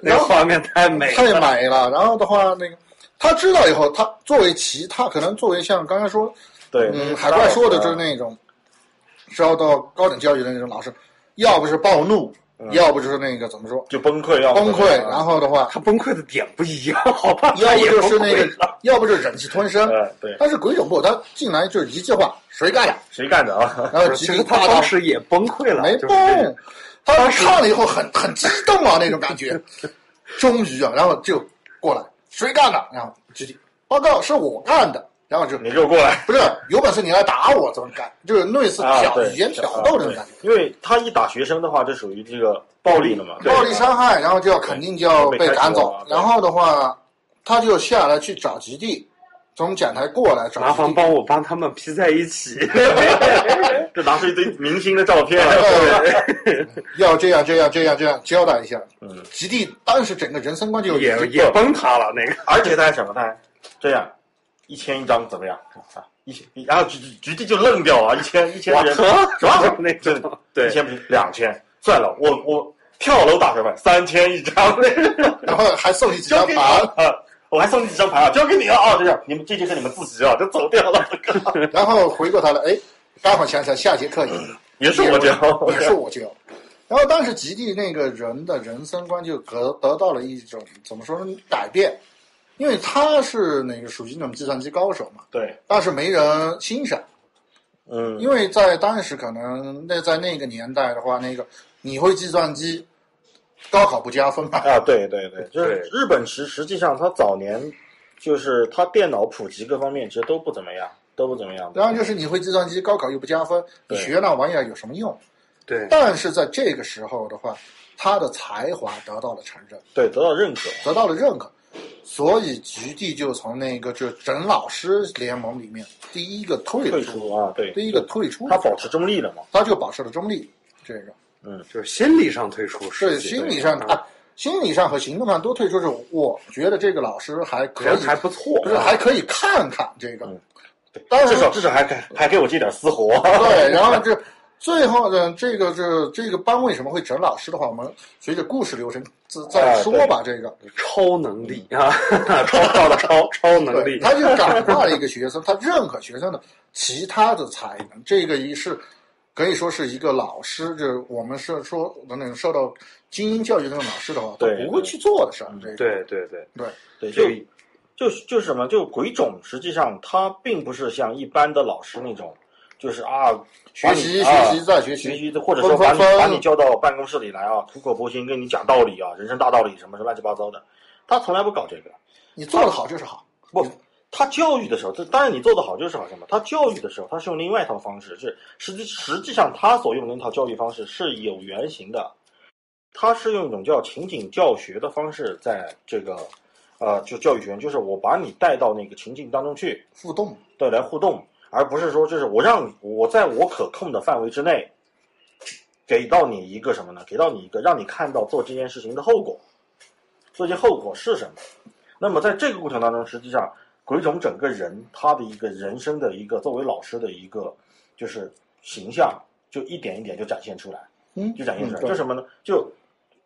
A: 那画面太美，
B: 太美了。然后的话，那个他知道以后，他作为其他可能作为像刚才说，
C: 对，
B: 嗯，海怪说的就是那种受到高等教育的那种老师，要不是暴怒。要不就是那个怎么说，
C: 就崩溃，要
B: 崩溃。然后的话，
A: 他崩溃的点不一样，好吧？
B: 要不就是那个，要不就是忍气吞声。
C: 对。
B: 但是鬼冢不，他进来就是一句话：“谁干的？
C: 谁干的啊？”
B: 然后
A: 其实他当时也崩溃了，
B: 没崩。他看了以后很很激动啊，那种感觉。终于啊，然后就过来，谁干的？然后直接报告是我干的。然后就
C: 你给我过来，
B: 不是有本事你来打我怎么干？就是类似挑语言挑逗这种感觉。
C: 因为他一打学生的话，就属于这个暴力了嘛，
B: 暴力伤害，然后就要肯定就要被赶走。然后的话，他就下来去找极地，从讲台过来找。
A: 麻烦帮我帮他们 P 在一起，
C: 就拿出一堆明星的照片，
B: 要这样这样这样这样交代一下。嗯，基地当时整个人生观就
A: 也也崩塌了，那个，
C: 而且他还什么？他还这样。一千一张怎么样啊？一千，然后局局地就愣掉了！一千一千人是吧？
A: 那
C: 这对一千不两千，算了，我我跳楼打水饭，三千一张，
B: 然后还送你几张牌
C: 啊！我还送你几张牌啊！交给你了啊！这样，你们这节课你们自习啊，就走掉了。
B: 然后回过头来，哎，刚好想想下节课
C: 也是我教，
B: 也是我教。然后当时极地那个人的人生观就得得到了一种怎么说呢改变，因为他是那个属于那种计算机高手嘛，
C: 对，
B: 但是没人欣赏，
C: 嗯，
B: 因为在当时可能那在那个年代的话，那个你会计算机，高考不加分嘛，
C: 啊，对对对，就是日本实实际上它早年就是它电脑普及各方面其实都不怎么样，都不怎么样。
B: 然后就是你会计算机，高考又不加分，你学那玩意儿有什么用？
A: 对，
B: 但是在这个时候的话，他的才华得到了承认，
C: 对，得到认可。
B: 得到了认可，所以局地就从那个就整老师联盟里面第一个退
C: 退出啊，对，
B: 第一个退出，
C: 他保持中立了嘛。
B: 他就保持了中立。这个
A: 就是心理上退出，
B: 是
A: 实际
B: 心理上
A: 对
B: 啊，心理上和行动上都退出。是我觉得这个老师还可以，
A: 还不错，
B: 不是还可以看看这个。
C: 嗯，
B: 但是
C: 至少至少还给还给我接点私活。
B: 对，然后这最后呢，这个这这个班为什么会整老师的话，我们随着故事流程再再说吧。这个。
A: 超能力啊，超超的超超能，力，
B: 他就感化了一个学生，他认可学生的其他的才能，这个一是可以说是一个老师，就是我们是说的那种受到精英教育的那种老师的话，他
C: 对
B: 不会去做的事儿。
A: 对对对，
B: 对
C: 对，
A: 这
C: 就就就是什么，就鬼冢，实际上他并不是像一般的老师那种，就是啊，
B: 学习
C: 啊
B: 学习再学习
C: 学
B: 习，
C: 或者说把你把你叫到办公室里来啊，苦口婆心跟你讲道理啊，人生大道理什么什么乱七八糟的，他从来不搞这个。
B: 你做的好就是好。
C: 不，他教育的时候，这当然你做得好就是好什么？他教育的时候，他是用另外一套方式，是实际实际上他所用的那套教育方式是有原型的，他是用一种叫情景教学的方式，在这个呃，就教育学院，就是我把你带到那个情境当中去，
B: 互动，
C: 对，来互动，而不是说就是我让我在我可控的范围之内，给到你一个什么呢？给到你一个让你看到做这件事情的后果，这些后果是什么？那么在这个过程当中，实际上鬼冢整个人他的一个人生的一个作为老师的一个就是形象，就一点一点就展现出来，
B: 嗯，
C: 就展现出来，
B: 嗯
C: 就什么呢？就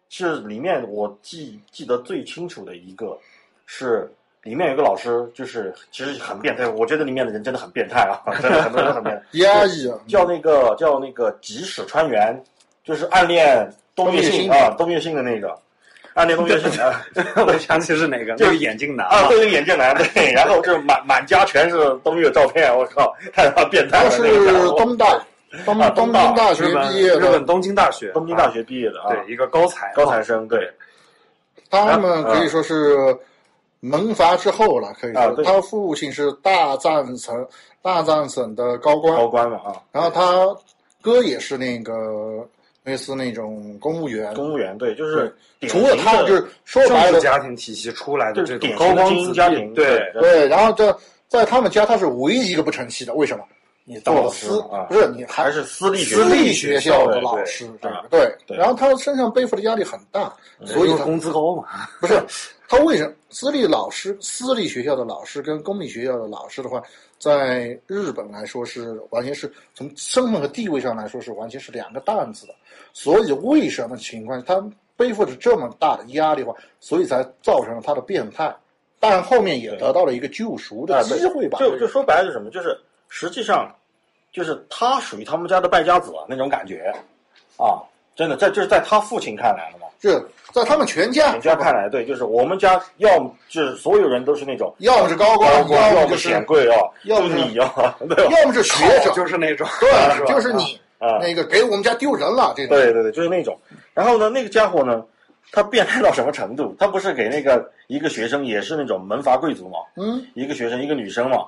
C: 是里面我记记得最清楚的一个是。里面有一个老师，就是其实很变态，我觉得里面的人真的很变态啊，真的很多人很变态。
B: 压抑啊，
C: 叫那个叫那个吉史川原，就是暗恋东岳
B: 东岳信
C: 信啊，东岳信的那个，暗恋东岳信啊
A: 我想起是哪个，
C: 就
A: 是眼镜男
C: 啊，
A: 嘛
C: 对，眼镜男，对，然后就是满满家全是东岳照片，我靠，太他妈变态了，
B: 他是东大东
C: 啊
B: 东京大学毕业的
A: 日本，东京大学，
C: 东京大学毕业的啊，
A: 对一个高材
C: 高材生，对，
B: 他们可以说是门阀之后了，可以说他父亲是大藏省大藏省的高官，
C: 高官了啊，
B: 然后他哥也是那个类似那种公务员，
C: 公务员，对，就是
B: 除了他就是说白了，
A: 家庭体系出来的这种高光子
C: 英家庭，
A: 弟对，
C: 对
B: 对，然后这在他们家他是唯一一个不成器的，为什么？你做了
C: 当老师
B: 私
C: 啊
B: 不是你还
C: 还是私立学
B: 私立
C: 学
B: 学校的老师，对，
C: 对
B: 然后他身上背负的压力很大，所以他
A: 工资高嘛，
B: 不是他为什么私立老师、私立学校的老师跟公立学校的老师的话，在日本来说是完全是从身份和地位上来说是完全是两个档次的。所以为什么情况他背负着这么大的压力话，所以才造成了他的变态。但后面也得到了一个救赎的，机会吧？
C: 就就说白了是什么？就是实际上，就是他属于他们家的败家子那种感觉，啊，真的，在就是在他父亲看来了嘛，
B: 是在他们全家
C: 全家看来，对，就是我们家要么就是所有人都是那种
B: 要么是高官，
C: 要么
B: 就是
C: 显贵 啊，
B: 要么
C: 是你啊，对？
B: 要么是学者，
A: 就是那种，
B: 对，就是你
C: 啊，
B: 那个给我们家丢人了，这种
C: 对对对，就是那种。然后呢，那个家伙呢，他变态到什么程度？他不是给那个一个学生，也是那种门阀贵族嘛，
B: 嗯，
C: 一个学生一个女生嘛，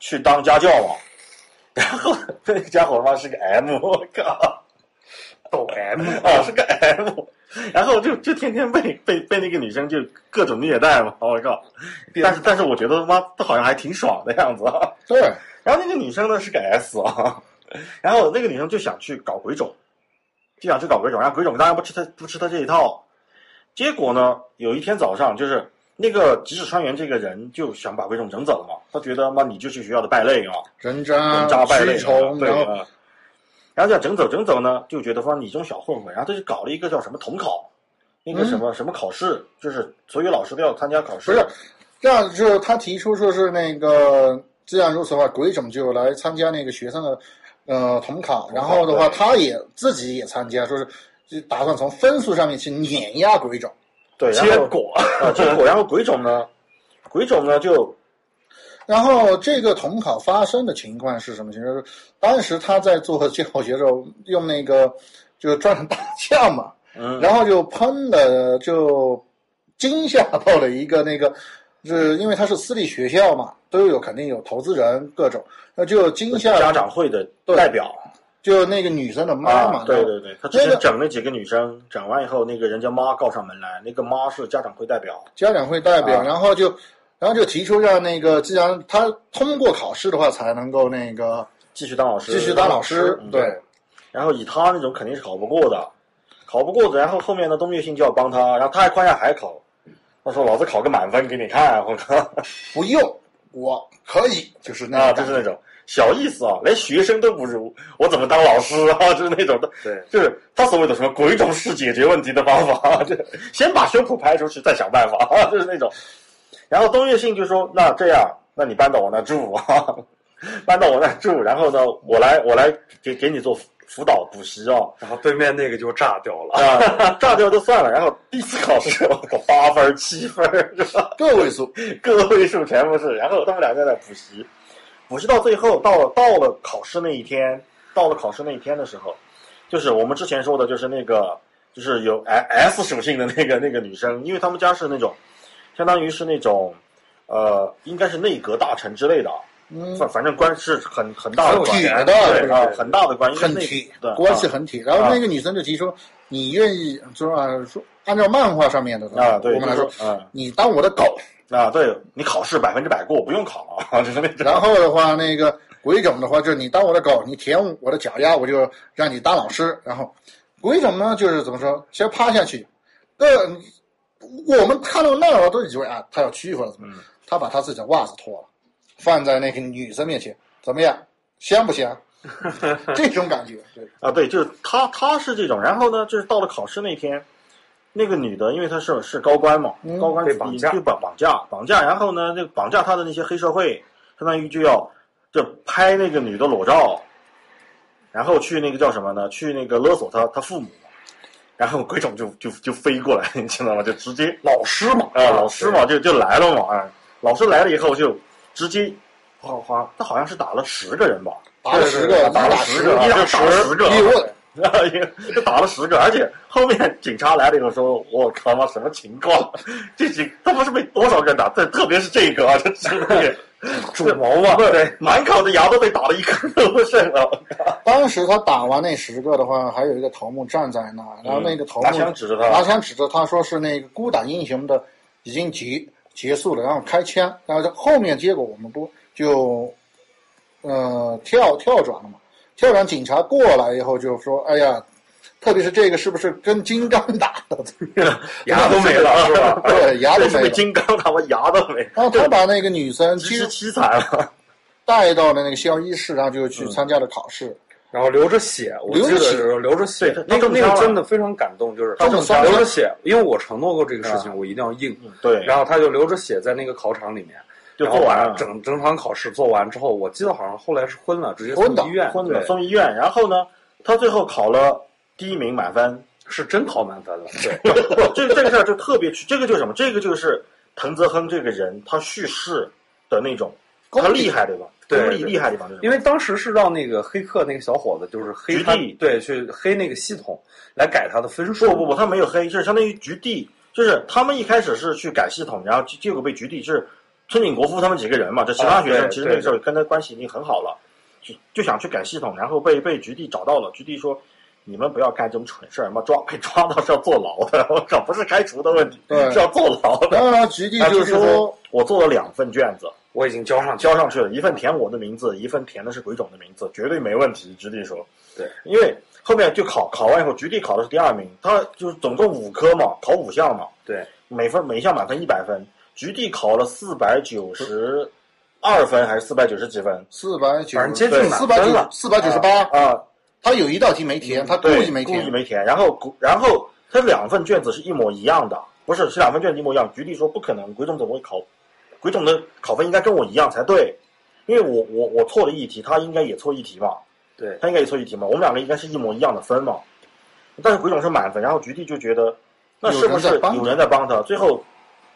C: 去当家教嘛。然后 那个家伙他妈是个 M，我靠！
A: 抖 M
C: 啊，是个 M，然后就就天天被被被那个女生就各种虐待嘛，我靠！但是但是我觉得他妈他好像还挺爽的样子啊。
B: 对，
C: 然后那个女生呢是个 S 啊，然后那个女生就想去搞鬼冢，就想去搞鬼冢，然后鬼冢当然不吃他不吃他这一套。结果呢，有一天早上就是那个吉史川原这个人就想把鬼冢整走了嘛，他觉得妈你就是学校的败类啊，
B: 人渣
C: 人渣败类
B: 蛆虫，
C: 对
B: 然后
C: 啊。然后就整走整走呢，就觉得说你这种小混混，然后他就搞了一个叫什么统考，那个什么、什么考试，就是所有老师都要参加考试。
B: 不是这样，就是他提出说是那个，既然如此的话，鬼冢就来参加那个学生的呃统考，然后的话，他也自己也参加，说是就打算从分数上面去碾压鬼冢。
C: 对，
A: 结果
C: 啊，结果然后鬼冢呢，鬼冢呢就，
B: 然后这个统考发生的情况是什么情况？当时他在做教学的时候，用那个就专门打架嘛，
C: 嗯，
B: 然后就喷了，就惊吓到了一个那个，是因为他是私立学校嘛，都有肯定有投资人各种，那就惊吓
C: 家长会的代表。
B: 就那个女生的妈妈，
C: 对对对，他之前整了几个女生，整完以后，那个人家妈告上门来，那个妈是家长会代表，
B: 家长会代表，然后就，然后就提出让那个，既然他通过考试的话，才能够那个
C: 继续当老师，
B: 继续当老师，对。
C: 然后以他那种肯定是考不过的，考不过的，然后后面的，东岳信就要帮他，然后他还夸下海口，他说老子考个满分给你看，我靠，
B: 不用，我可以，就是那，
C: 就是那种。小意思啊，连学生都不如，我怎么当老师啊？就是那种的，
A: 对，
C: 就是他所谓的什么鬼冢式解决问题的方法，就先把胸脯拍出去，再想办法，就是那种。然后东岳信就说：“那这样，那你搬到我那住啊，搬到我那住，然后呢，我来，我来给给你做辅导补习哦。”
A: 然后对面那个就炸掉了
C: 啊，炸掉就算了。然后第一次考试，我靠八分、七分，是吧？
B: 个位数，
C: 个位数全部是。然后他们两个在补习。补习到最后，到了到了考试那一天，到了考试那一天的时候，就是我们之前说的，就是那个，就是有 S 属性的那个那个女生，因为他们家是那种，相当于是那种，呃，应该是内阁大臣之类的，
B: 嗯，
C: 反反正关是很很大的关系
B: 的，
C: 啊，很大的关
B: 系，很铁，关系很铁。然后那个女生就提出，你愿意说啊，说按照漫画上面的
C: 啊，对
B: 我们来说，
C: 啊，
B: 你当我的狗。
C: 啊，对你考试百分之百过，不用考啊，就是那种。
B: 然后的话，那个鬼冢的话，就是你当我的狗，你舔我的脚丫，我就让你当老师。然后鬼冢呢，就是怎么说，先趴下去。呃，我们看到那儿都以为啊，他要欺负了，怎么？他把他自己的袜子脱了，放在那个女生面前，怎么样？香不香？这种感觉，对
C: 啊，对，就是他，他是这种。然后呢，就是到了考试那天。那个女的，因为她是是高官嘛，高官
A: 被绑架，
C: 就绑绑架，绑架。然后呢，那个绑架她的那些黑社会，相当于就要就拍那个女的裸照，然后去那个叫什么呢？去那个勒索她她父母。然后鬼冢就就就飞过来，你知道吗？就直接
A: 老师嘛，
C: 啊，老师嘛，就就来了嘛，啊，老师来了以后就直接，哗哗，他好像是打了十个人吧，
B: 打了十个，
C: 打了
B: 十
C: 个，
B: 打
C: 十个，
B: 一问。
C: 啊！就 打了十个，而且后面警察来了以后说：“我靠妈，什么情况？这几他妈是被多少个人打？这特别是这个啊，这是
A: 主谋嘛？
C: 对，满口的牙都被打了一颗都不剩了。
B: 当时他打完那十个的话，还有一个头目站在那，然后那个头目
C: 拿枪指着他，
B: 拿枪指着他说是那个孤胆英雄的已经结结束了，然后开枪，然后后面结果我们不就呃跳跳转了嘛？”跳转警察过来以后就说：“哎呀，特别是这个是不是跟金刚打的？
A: 牙都没了是吧？
B: 对，牙都没了。
C: 金刚他妈牙都没。
B: 然后他把那个女生
C: 其实凄惨了，
B: 带到了那个校医室，然后就去参加了考试，
A: 然后流着血，
B: 流着血，
A: 流着血。那个那个真的非常感动，就是
B: 他
A: 流着血，因为我承诺过这个事情，我一定要应。
C: 对，
A: 然后他就流着血在那个考场里面。”
C: 就做完了，
A: 整整场考试做完之后，我记得好像后来是昏了，直接
B: 送
A: 医院，
C: 昏了送医院。然后呢，他最后考了第一名，满分，
A: 是真考满分了。
C: 对，不，这这个事儿就特别去，这个就是什么？这个就是藤泽亨这个人他叙事的那种，他厉害对吧？
A: 功
C: 力厉害地方。
A: 因为当时是让那个黑客那个小伙子就是黑他，对，去黑那个系统来改他的分数。
C: 不不不，他没有黑，就是相当于局地，就是他们一开始是去改系统，然后结果被局地就是。村井国夫他们几个人嘛，这其他学生其实那个时候跟他关系已经很好了，就就想去改系统，然后被被局地找到了。局地说：“你们不要干这种蠢事儿，妈抓被抓到是要坐牢的，我靠，不是开除的问题，是要坐牢的。”
B: 然后局地就
C: 说：“我做了两份卷子，
A: 我已经交上
C: 交上去了，一份填我的名字，一份填的是鬼冢的名字，绝对没问题。”局地说：“
A: 对，
C: 因为后面就考考完以后，局地考的是第二名，他就是总共五科嘛，考五项嘛，
A: 对，
C: 每分每项满分一百分。”局地考了四百九十二分还是四百九十几分？
B: 四百九，
A: 反正接近
B: 四百九，四百九十八
C: 啊。
B: 他有一道题没填，他故意没填，
C: 故意没填。然后，然后他两份卷子是一模一样的，不是是两份卷子一模一样。局地说不可能，鬼冢怎么会考？鬼冢的考分应该跟我一样才对，因为我我我错了一题，他应该也错一题嘛。
A: 对，
C: 他应该也错一题嘛。我们两个应该是一模一样的分嘛。但是鬼冢是满分，然后局地就觉得那是不是有人在帮他？最后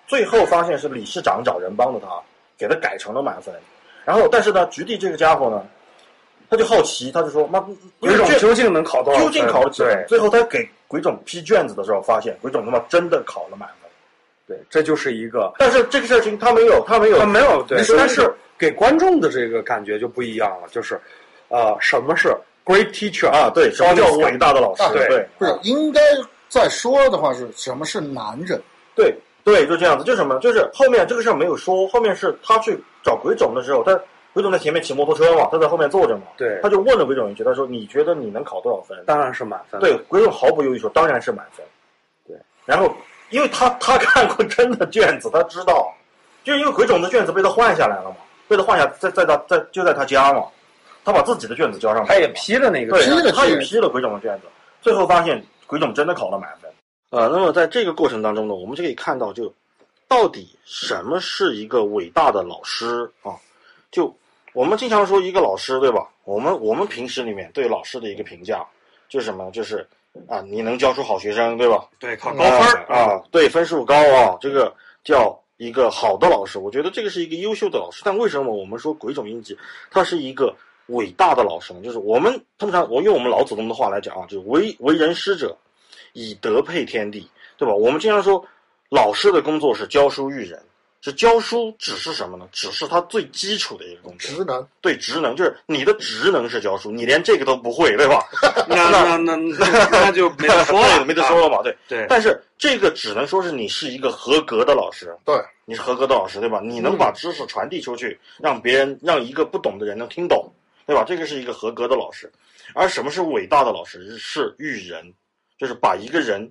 C: 最后发现是理事长找人帮的他，给他改成了满分。然后但是呢，局地这个家伙呢，他就好奇，他就说：“妈，
A: 鬼冢究竟能考多少？
C: 究竟考了几分？”最后他给鬼冢批卷子的时候，发现鬼冢他妈真的考了满分。
A: 对，这就是一个。
C: 但是这个事情他没有，他没有，
A: 他没有。对，但是给观众的这个感觉就不一样了，就是，呃，什么是 great teacher
C: 啊？对，什么叫伟大的老师？对，
B: 不是应该再说的话是什么是男人？
C: 对，对，就这样子，就什么，就是后面这个事儿没有说，后面是他去找鬼冢的时候，他鬼冢在前面骑摩托车嘛，他在后面坐着嘛，
A: 对，
C: 他就问了鬼冢一句，他说：“你觉得你能考多少分？”
A: 当然是满分。
C: 对，鬼冢毫不犹豫说：“当然是满分。”对，然后。因为他他看过真的卷子，他知道，就因为鬼冢的卷子被他换下来了嘛，被他换下在在他在就在他家嘛，他把自己的卷子交上去，
A: 他也批了那个，
C: 对，他也批了鬼冢的卷子，最后发现鬼冢真的考了满分。呃，那么在这个过程当中呢，我们就可以看到，就到底什么是一个伟大的老师啊？就我们经常说一个老师，对吧？我们我们平时里面对老师的一个评价就是什么？就是。啊，你能教出好学生，对吧？
A: 对，考高分
C: 啊，对，分数高啊，这个叫一个好的老师。我觉得这个是一个优秀的老师。但为什么我们说鬼冢英吉他是一个伟大的老师呢？就是我们通常我用我们老祖宗的话来讲啊，就是为为人师者，以德配天地，对吧？我们经常说，老师的工作是教书育人。是教书只是什么呢？只是他最基础的一个工作。
B: 职能
C: 对职能就是你的职能是教书，你连这个都不会，对吧？
A: 那那那那就没得说了，
C: 没得说了嘛。对
A: 对。
C: 但是这个只能说是你是一个合格的老师。
B: 对，
C: 你是合格的老师，对吧？你能把知识传递出去，让别人让一个不懂的人能听懂，对吧？这个是一个合格的老师。而什么是伟大的老师？是育人，就是把一个人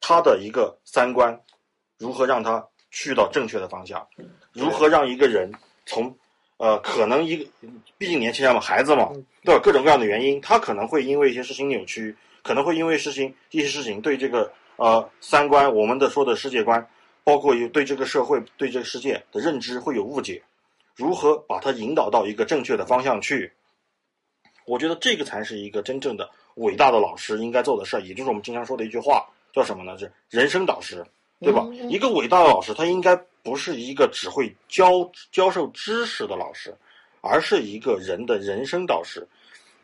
C: 他的一个三观如何让他。去到正确的方向，如何让一个人从，呃，可能一个，毕竟年轻人嘛，孩子嘛，对吧？各种各样的原因，他可能会因为一些事情扭曲，可能会因为事情一些事情对这个呃三观，我们的说的世界观，包括有对这个社会、对这个世界的认知会有误解，如何把他引导到一个正确的方向去？我觉得这个才是一个真正的伟大的老师应该做的事儿，也就是我们经常说的一句话，叫什么呢？是人生导师。对吧？一个伟大的老师，他应该不是一个只会教教授知识的老师，而是一个人的人生导师，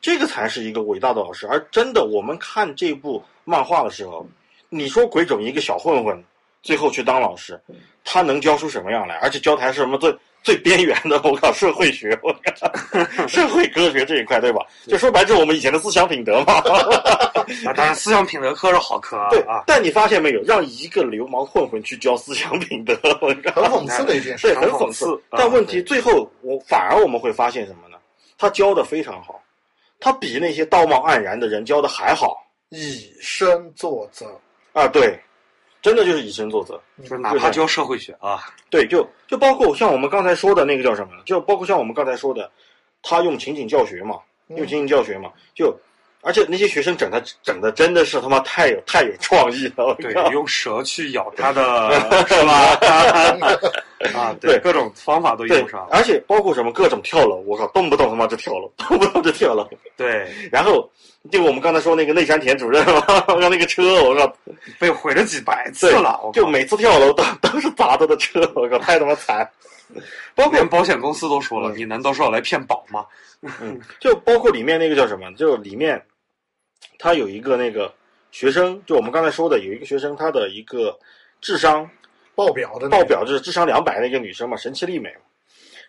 C: 这个才是一个伟大的老师。而真的，我们看这部漫画的时候，你说鬼冢一个小混混，最后去当老师，他能教出什么样来？而且教台是什么最？最边缘的，我靠，社会学，我靠，社会科学这一块，对吧？就说白，就是我们以前的思想品德嘛。
A: 啊，当然，思想品德课是好课啊。
C: 对啊，但你发现没有，让一个流氓混混去教思想品德，很
B: 讽刺的一件事，
C: 对，很讽刺。但问题最后，我反而我们会发现什么呢？他教的非常好，他比那些道貌岸然的人教的还好。
B: 以身作则
C: 啊，对。真的就是以身作则，
A: 就是哪怕教社会学啊，
C: 对，就就包括像我们刚才说的那个叫什么，就包括像我们刚才说的，他用情景教学嘛，用情景教学嘛，就而且那些学生整的整的真的是他妈太有太有创意了，
A: 对，用蛇去咬他的，是吧？啊，对，各种方法都用上了，
C: 而且包括什么各种跳楼，我靠，动不动他妈就跳楼，动不动就跳楼，
A: 对，
C: 然后。就我们刚才说那个内山田主任嘛，让那个车，我靠，
A: 被毁了几百次了。
C: 就每次跳楼都都是砸他的车，我靠，太他妈惨。包括
A: 保险公司都说了，你难道是要来骗保吗？
C: 嗯，就包括里面那个叫什么？就里面他有一个那个学生，就我们刚才说的有一个学生，他的一个智商
B: 爆表的
C: 爆表就是智商两百那个女生嘛，神奇丽美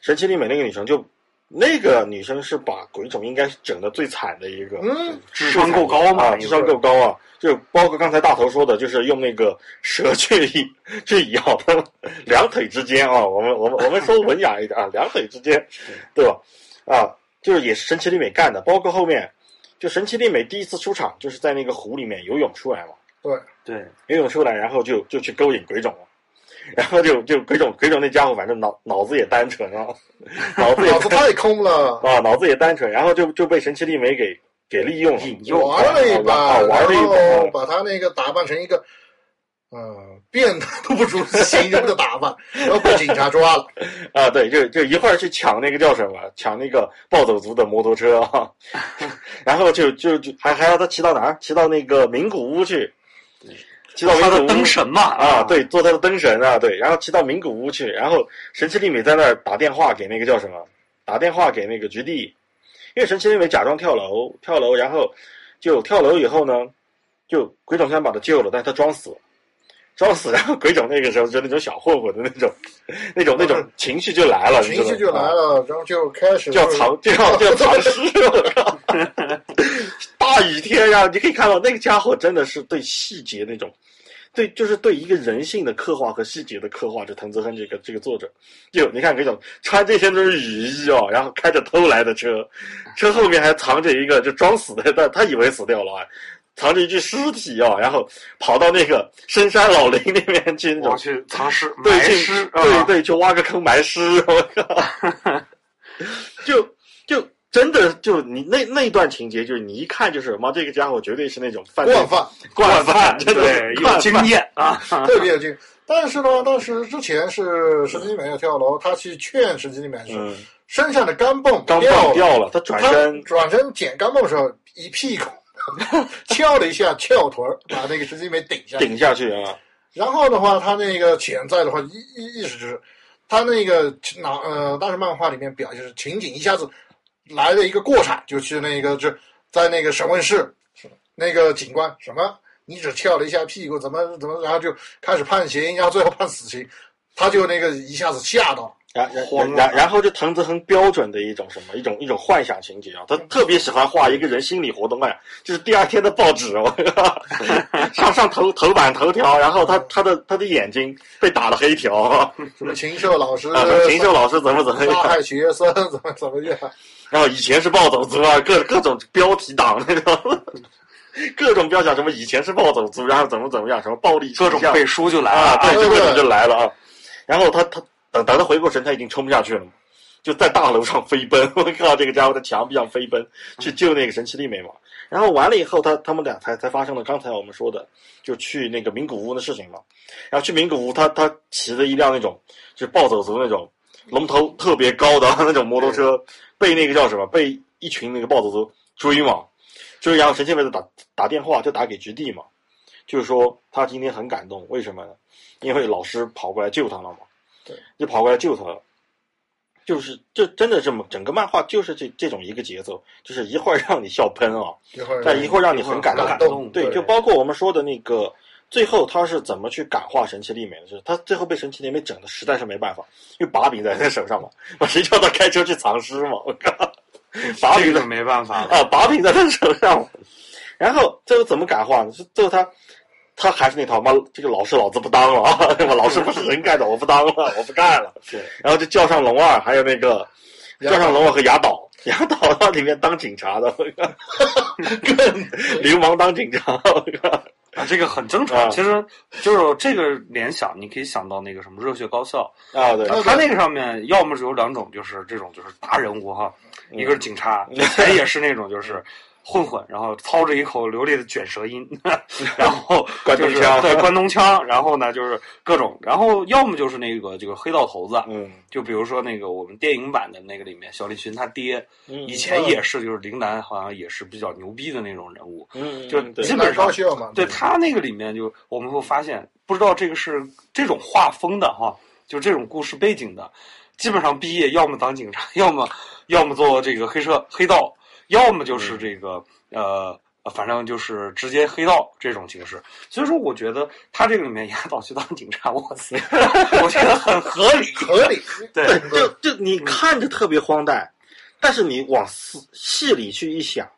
C: 神奇丽美那个女生就。那个女生是把鬼冢应该是整的最惨的一个，
B: 嗯，
A: 智商够高嘛？
C: 智商够高啊！就包括刚才大头说的，就是用那个蛇去 去咬他两腿之间啊！我们我们我们说文雅一点啊，两腿之间，对吧？啊，就是也是神奇丽美干的。包括后面，就神奇丽美第一次出场，就是在那个湖里面游泳出来嘛。
B: 对
A: 对，
C: 游泳出来，然后就就去勾引鬼冢。然后就就鬼冢鬼冢那家伙，反正脑脑子也单纯啊，脑子
B: 脑子太空了
C: 啊，脑子也单纯，然后就就被神奇丽美给给利用了，
A: 引诱
B: 玩了一把，
C: 玩了一
B: 把把他那个打扮成一个嗯，变的都不如形容的打扮，然后被警察抓了。
C: 啊，对，就就一会儿去抢那个叫什么，抢那个暴走族的摩托车啊，然后就就就还还要他骑到哪儿？骑到那个名古屋去，骑到
A: 他的灯神嘛
C: 啊，对，做他的灯神啊，对，然后骑到名古屋去，然后神奇丽美在那儿打电话给那个叫什么？打电话给那个菊地，因为神奇丽美假装跳楼，跳楼，然后就跳楼以后呢，就鬼冢想把他救了，但是他装死。装死，然后鬼冢那个时候就那种小混混的那种，那种那种情绪就来了，
B: 情绪就来了，然后就开始
C: 就要藏，就要就要藏尸。大雨天呀，你可以看到那个家伙真的是对细节那种，对，就是对一个人性的刻画和细节的刻画。就藤泽亨这个这个作者，就你看鬼冢穿这些都是雨衣哦，然后开着偷来的车，车后面还藏着一个就装死的，但他以为死掉了啊。藏着一具尸体啊，然后跑到那个深山老林里面去，
A: 我去藏尸
C: 埋
A: 尸，
C: 对对，去挖个坑埋尸，我靠！就就真的就你那那段情节，就是你一看就是妈，这个家伙绝对是那种惯
B: 犯，
C: 惯犯，
A: 对，有经验啊，
B: 特别有经验。但是呢，当时之前是神经病要跳楼，他去劝神经里面是身上的钢镚
C: 钢
B: 镚
C: 掉了，他转身
B: 转身捡钢镚的时候一屁股。翘了一下翘臀把那个神经美顶下
C: 顶下去啊。
B: 然后的话，他那个潜在的话意意意思就是，他那个脑呃，当时漫画里面表现是情景一下子来了一个过场，就去那个就在那个审问室，那个警官什么，你只翘了一下屁股，怎么怎么，然后就开始判刑，然后最后判死刑，他就那个一下子吓到。
C: 然然然然后就藤子很标准的一种什么一种一种幻想情节啊，他特别喜欢画一个人心理活动啊，就是第二天的报纸哦，上上头头版头条，然后他他的他的眼睛被打了黑条，
B: 什么禽兽老师，
C: 禽兽老师怎么怎么样，
B: 杀害学生怎么怎么样，
C: 然后以前是暴走族啊，各各种标题党那种，各种标题什么以前是暴走族，然后怎么怎么样，什么暴力，
A: 各种背书就来了，
C: 对，各种就来了啊，然后他他。等等他回过神，他已经冲不下去了嘛，就在大楼上飞奔。我靠，这个家伙在墙壁上飞奔去救那个神奇丽美嘛。然后完了以后，他他们俩才才发生了刚才我们说的，就去那个名古屋的事情嘛。然后去名古屋，他他骑着一辆那种就是暴走族那种龙头特别高的那种摩托车，被那个叫什么？被一群那个暴走族追嘛。就是，然后神奇美子打打电话就打给菊地嘛，就是说他今天很感动，为什么呢？因为老师跑过来救他了嘛。
B: 对，
C: 就跑过来救他了，就是这真的这么整个漫画就是这这种一个节奏，就是一会儿让你笑喷啊，一会但一会儿让你很感
B: 动。
C: 对，就包括我们说的那个最后他是怎么去感化神奇丽美的，就是他最后被神奇丽美整的实在是没办法，因为把柄在他手上嘛，我 谁叫他开车去藏尸嘛，我靠，把柄
A: 没办法
C: 啊，把柄在他手上，然后最后怎么感化呢？是最后他。他还是那套妈，这个老师老子不当了啊！对吧？老师不是人干的，我不当了，我不干了。
A: 对，
C: 然后就叫上龙二，还有那个叫上龙二和牙岛，牙岛到里面当警察的，流氓当警察，
A: 啊，这个很正常。其实就是这个联想，你可以想到那个什么热血高校
C: 啊，对，
A: 他那个上面要么是有两种，就是这种就是大人物哈，一个是警察，以前也是那种就是。混混，然后操着一口流利的卷舌音，然后就是对关东腔，然后呢就是各种，然后要么就是那个这个黑道头子，
C: 嗯，
A: 就比如说那个我们电影版的那个里面，小栗旬他爹，以前也是就是陵南好像也是比较牛逼的那种人物，
C: 嗯，
A: 就基本上对他那个里面就我们会发现，不知道这个是这种画风的哈，就这种故事背景的，基本上毕业要么当警察，要么要么做这个黑社黑道。要么就是这个呃，反正就是直接黑道这种形式，所以说我觉得他这个里面压倒去当警察，哇塞，我觉得很合理，
B: 合理。
C: 对，就就你看着特别荒诞，但是你往细细里去一想，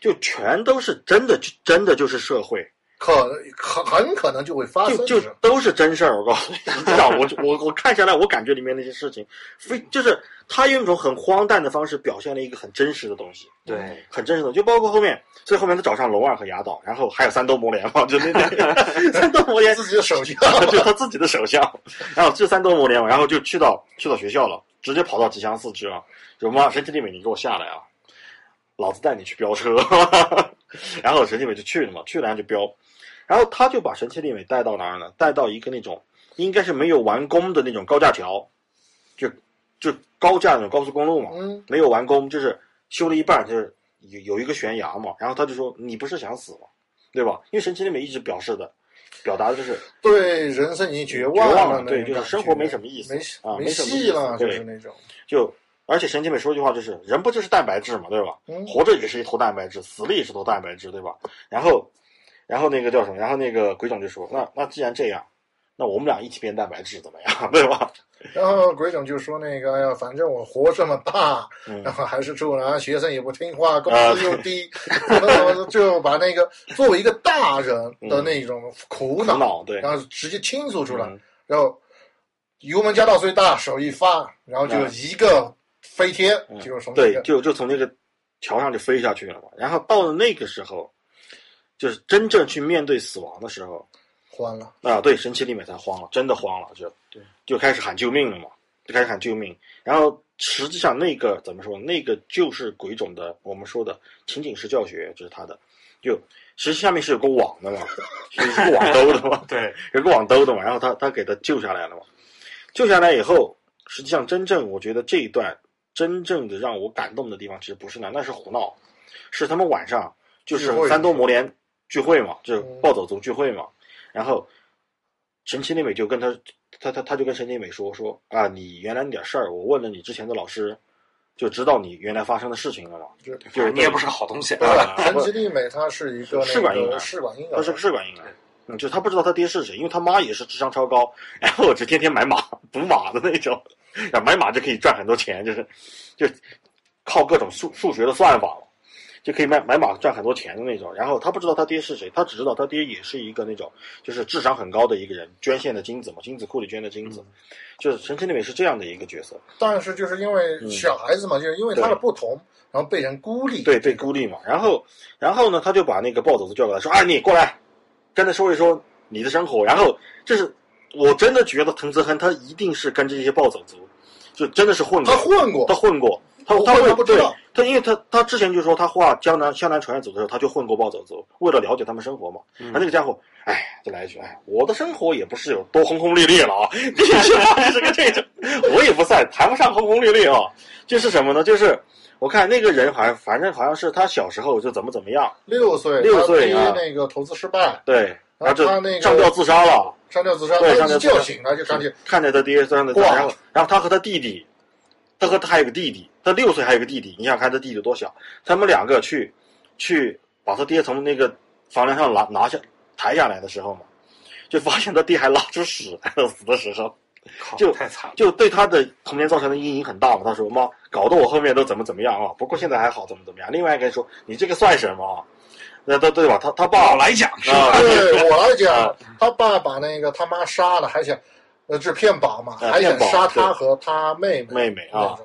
C: 就全都是真的，就真的就是社会。
B: 可很很可能就会发生，
C: 就就都是真事儿。我告诉你，你知道，我我我看下来，我感觉里面那些事情，非 就是他用一种很荒诞的方式表现了一个很真实的东西，
A: 对，
C: 很真实的，就包括后面最后面他找上龙二和牙岛，然后还有三多魔莲嘛，就那那 三多魔莲
B: 自己的手下，
C: 就他自己的手下，然后这三多魔莲嘛，然后就去到去到学校了，直接跑到吉祥寺去了，就妈？神奇弟妹，你给我下来啊，老子带你去飙车，然后神奇美就去了嘛，去了然后就飙。然后他就把神奇丽美带到哪儿呢？带到一个那种应该是没有完工的那种高架桥，就就高架那种高速公路嘛，
B: 嗯，
C: 没有完工，就是修了一半，就是有有一个悬崖嘛。然后他就说：“你不是想死吗？对吧？”因为神奇丽美一直表示的，表达的就是
B: 对人生已经绝
C: 绝
B: 望
C: 望了，
B: 对，
C: 就是生活没什么意思
B: 没
C: 啊，
B: 没戏了，就是那种。
C: 就而且神奇美说一句话就是：人不就是蛋白质嘛，对吧？
B: 嗯
C: 活着也是一坨蛋白质，死了也是坨蛋白质，对吧？然后，然后那个叫什么？然后那个鬼冢就说：“那那既然这样，那我们俩一起变蛋白质怎么样？对吧
B: 然后鬼冢就说那个，哎呀，反正我活这么大，
C: 嗯
B: 然后还是处男，学生也不听话，工
C: 啊
B: 资又低，然后就把那个作为一个大人的那种苦？”恼，
C: 苦恼对，
B: 然后直接倾诉出来，
C: 嗯
B: 然后油门加到最大，手一发，然后就
C: 嗯
B: 一个飞天，
C: 嗯
B: 就是从那
C: 对，就就从那个桥上就飞下去了嘛。然后到了那个时候，就是真正去面对死亡的时候
B: 慌了。
C: 啊，对，神奇丽美才慌了，真的慌了，就对就开始喊救命了嘛，就开始喊救命。然后实际上那个怎么说？那个就是鬼冢的我们说的情景式教学，就是他的。就实际下面是有个网的嘛，是一个网兜的嘛，
A: 对，
C: 有个网兜的嘛，然后他他给他救下来了嘛，救下来以后，实际上真正我觉得这一段真正的让我感动的地方，其实不是那，那是胡闹，是他们晚上就是三多魔联聚会嘛，就暴走族聚会嘛，然后神奇丽美就跟他他他他就跟神奇丽美说说啊，你原来那点事儿，我问了你之前的老师，就知道你原来发生的事情了嘛，
B: 就
C: 就是
A: 你也不是个好东西。
B: 神奇丽美她是一个
C: 试管婴儿
B: 试管婴儿，
C: 他是个试管婴儿。嗯，就他不知道他爹是谁，因为他妈也是智商超高，然后就天天买马赌马的那种，买马就可以赚很多钱，就是就靠各种数数学的算法嘛，就可以买买马赚很多钱的那种。然后他不知道他爹是谁，他只知道他爹也是一个那种就是智商很高的一个人，捐献的精子嘛，精子库里捐的精子，就是神奇丽美是这样的一个角色，
B: 但是就是因为小孩子嘛，就是因为他的不同，然后被人孤立。
C: 对，被孤立嘛。然后然后呢，他就把那个暴走族叫过来说：“啊，你过来，跟他说一说你的生活。”然后就是我真的觉得滕泽亨他一定是跟这些暴走族，就真的是混过，
B: 他混过
C: 他，混过，他他会对
B: 他不知道
C: 他，因为他他之前就说他画江南湘南船员组的时候，他就混过暴走族，为了了解他们生活嘛。
B: 嗯
C: 他那个家伙，哎，就来一句，哎，我的生活也不是有多轰轰烈烈了啊，你 是个这种，我也不算谈不上轰轰烈烈啊，就是什么呢？就是我看那个人好像反正好像是他小时候就怎么怎么样，
B: 六岁，
C: 六岁
B: 那个投资失败，
C: 对，然后就
B: 他那个
C: 上吊自杀了。
B: 上吊自杀，
C: 对上吊自杀
B: 觉醒了就上去
C: 看着他爹这样的，
B: 哇
C: 然后然后他和他弟弟，他和他还有个弟弟，他六岁还有个弟弟，你想想看他弟弟多小，他们两个去去把他爹从那个房梁上拿拿下抬下来的时候嘛，就发现他爹还拉出屎来了，死的时候就
A: 太惨了。
C: 就对他的童年造成的阴影很大嘛。他说妈，搞得我后面都怎么怎么样啊，不过现在还好，怎么怎么样。另外一个人说你这个算什么啊？那都对吧？他他爸
A: 我来讲是
C: 啊
A: 吧？
B: 对我来讲
C: 啊，
B: 他爸把那个他妈杀了，还想呃是骗保嘛，
C: 啊
B: 还想杀他和他妹
C: 妹妹
B: 妹啊。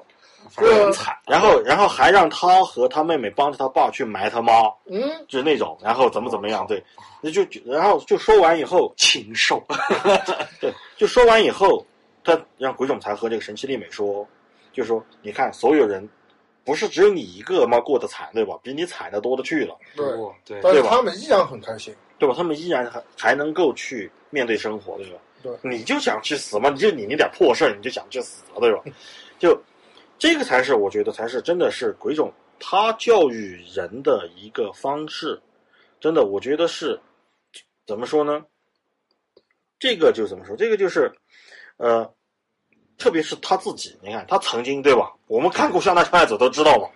A: 反正很惨。
C: 然后然后还让他和他妹妹帮着他爸去埋他妈。
B: 嗯，
C: 就是那种，然后怎么怎么样，对，那就就然后就说完以后，
A: 禽兽，
C: 对，就说完以后，他让鬼冢才和这个神奇丽美说，就说你看，所有人不是只有你一个妈过得惨，对吧？比你惨的多的去了，
B: 对，
A: 哦对
B: 但是
C: 对吧
B: 他们依然很开心。
C: 对吧？他们依然还还能够去面对生活，对吧？
B: 对
C: 你就想去死吗？你就你那点破事儿，你就想去死了，对吧？就这个才是我觉得才是真的是鬼冢他教育人的一个方式，真的，我觉得是怎么说呢？这个就怎么说？这个就是，呃，特别是他自己，你看他曾经对吧？我们看过《向南传爱组》都知道嘛，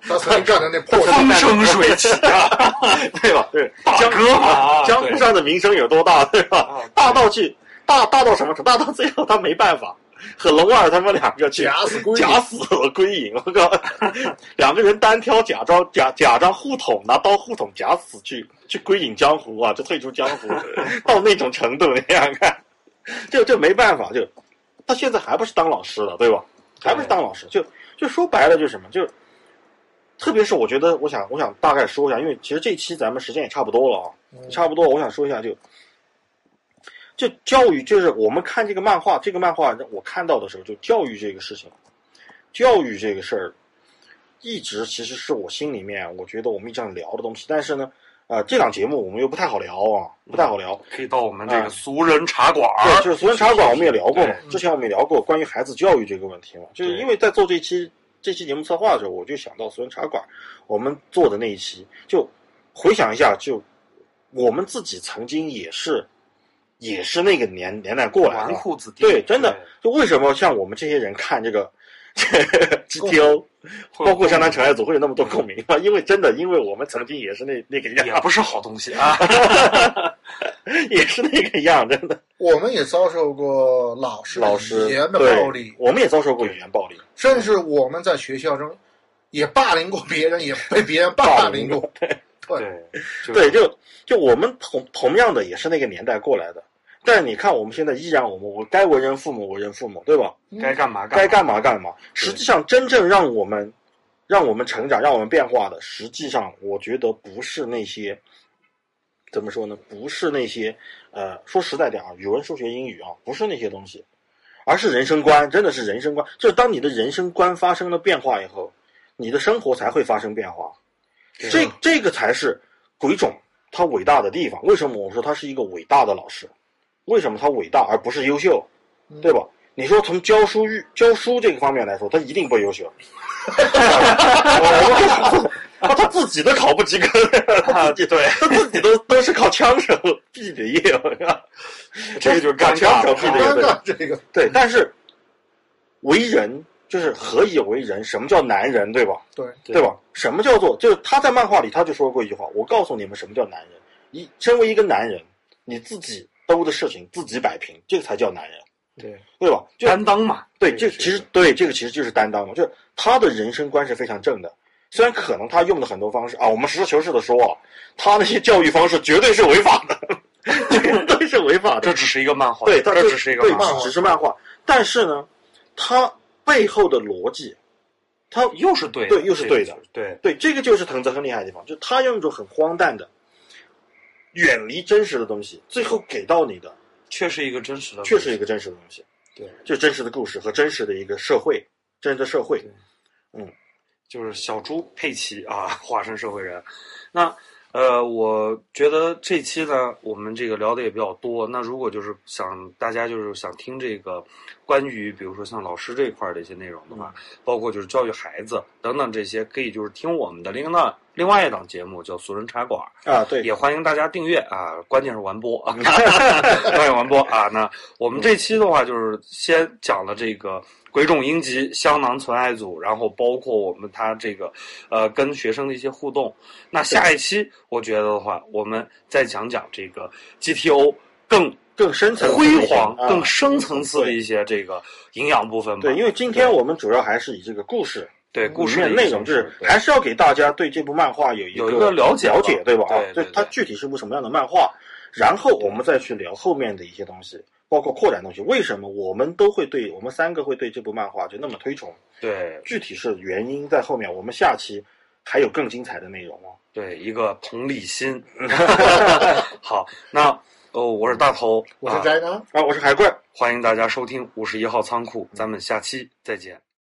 B: 他曾经干的那破事，
A: 风生水起啊！
C: 对吧？对，
A: 大
C: 江
A: 哥嘛，
C: 江湖上的名声有多大，对吧？
A: 啊
C: 大到去大大到什么程度？大到最后他没办法，和龙二他们两个去
B: 假死归隐
C: 假死了归隐，我靠！两个人单挑，假装假假装护捅，拿刀护捅，假死去去归隐江湖啊，就退出江湖，到那种程度，你想想看，这这没办法，就他现在还不是当老师了，对吧？还不是当老师，就就说白了就是什么，就特别是我觉得，我想我想大概说一下，因为其实这期咱们时间也差不多了啊，
B: 嗯
C: 差不多，我想说一下就。就教育，就是我们看这个漫画，这个漫画我看到的时候，就教育这个事情，教育这个事儿，一直其实是我心里面，我觉得我们一直想聊的东西。但是呢，啊，这档节目我们又不太好聊啊，不太好聊，
A: 可以到我们这个俗人茶馆。
C: 对，就是俗人茶馆，我们也聊过嘛。之前我们也聊过关于孩子教育这个问题嘛。就是因为在做这期这期节目策划的时候，我就想到俗人茶馆，我们做的那一期，就回想一下，就我们自己曾经也是，也是那个年年代过来的。
A: 纨绔子弟。
C: 对，真的，就为什么像我们这些人看这个。GTO，包括《湘南城爱组》会有那么多共鸣啊？因为真的，因为我们曾经也是那那个样，
A: 也不是好东西啊，
C: 也是那个样，真的。
B: 我们也遭受过老师
C: 老师
B: 语言的暴力，
C: 我们也遭受过语言暴力，
B: 甚至我们在学校中也霸凌过别人，也被别人霸凌过。
C: 对对，就就我们同同样的也是那个年代过来的。但是你看，我们现在依然，我们我该为人父母为人父母，对吧？
A: 该干嘛
C: 该
A: 干
C: 嘛干嘛。实际上，真正让我们让我们成长、让我们变化的，实际上我觉得不是那些怎么说呢？不是那些呃，说实在点啊，语文、数学、英语啊，不是那些东西，而是人生观，真的是人生观。就是当你的人生观发生了变化以后，你的生活才会发生变化。这这个才是鬼冢他伟大的地方。为什么我说他是一个伟大的老师？为什么他伟大而不是优秀，对吧？你说从教书育教书这个方面来说，他一定不优秀。他他自己都考不及格，对，他自己都都是靠枪手毕的业，
A: 这个就是干
C: 枪手毕的业。
B: 这个
C: 对，但是为人就是何以为人？什么叫男人？对吧？
B: 对
C: 对吧？什么叫做？就是他在漫画里他就说过一句话：“我告诉你们什么叫男人。一身为一个男人，你自己。”兜的事情自己摆平，这个才叫男人，
A: 对
C: 对吧？
A: 担当嘛，
C: 对，这其实对这个其实就是担当嘛，就是他的人生观是非常正的。虽然可能他用的很多方式啊，我们实事求是的说啊，他那些教育方式绝对是违法的，绝对是违法的。
A: 这只是一个漫画，
C: 对，
A: 这只是一个漫
C: 画，只是漫画。但是呢，他背后的逻辑，他
A: 又是对，
C: 对，又是对的，
A: 对
C: 对，这个就是藤泽很厉害的地方，就他用一种很荒诞的。远离真实的东西，最后给到你的，
A: 却是一个真实的，
C: 却是一个真实的东西。
A: 对，
C: 就真实的故事和真实的一个社会，真实的社会。嗯，
A: 就是小猪佩奇啊，化身社会人。那。呃，我觉得这期呢，我们这个聊的也比较多。那如果就是想大家就是想听这个关于比如说像老师这一块的一些内容的话，包括就是教育孩子等等这些，可以就是听我们的另外另外一档节目叫《俗人茶馆》
C: 啊，对，
A: 也欢迎大家订阅啊，关键是完播啊，欢迎完播啊。那我们这期的话就是先讲了这个。鬼冢英吉香囊存爱组，然后包括我们他这个，呃，跟学生的一些互动。那下一期我觉得的话，我们再讲讲这个 GTO 更
C: 更深层
A: 辉煌、更深层次的一些这个营养部分吧。
C: 对，因为今天我们主要还是以这个故事，
A: 对故事
C: 的内容，就是还是要给大家对这部漫画有一
A: 有一个了解，
C: 了解对吧？
A: 啊，
C: 就它具体是部什么样的漫画，然后我们再去聊后面的一些东西。包括扩展东西，为什么我们都会对我们三个会对这部漫画就那么推崇？
A: 对，
C: 具体是原因在后面，我们下期还有更精彩的内容哦。
A: 对，一个同理心。好，那哦，我是大头，
B: 我是宅男，
C: 啊，我是海怪，
A: 欢迎大家收听五十一号仓库，咱们下期再见。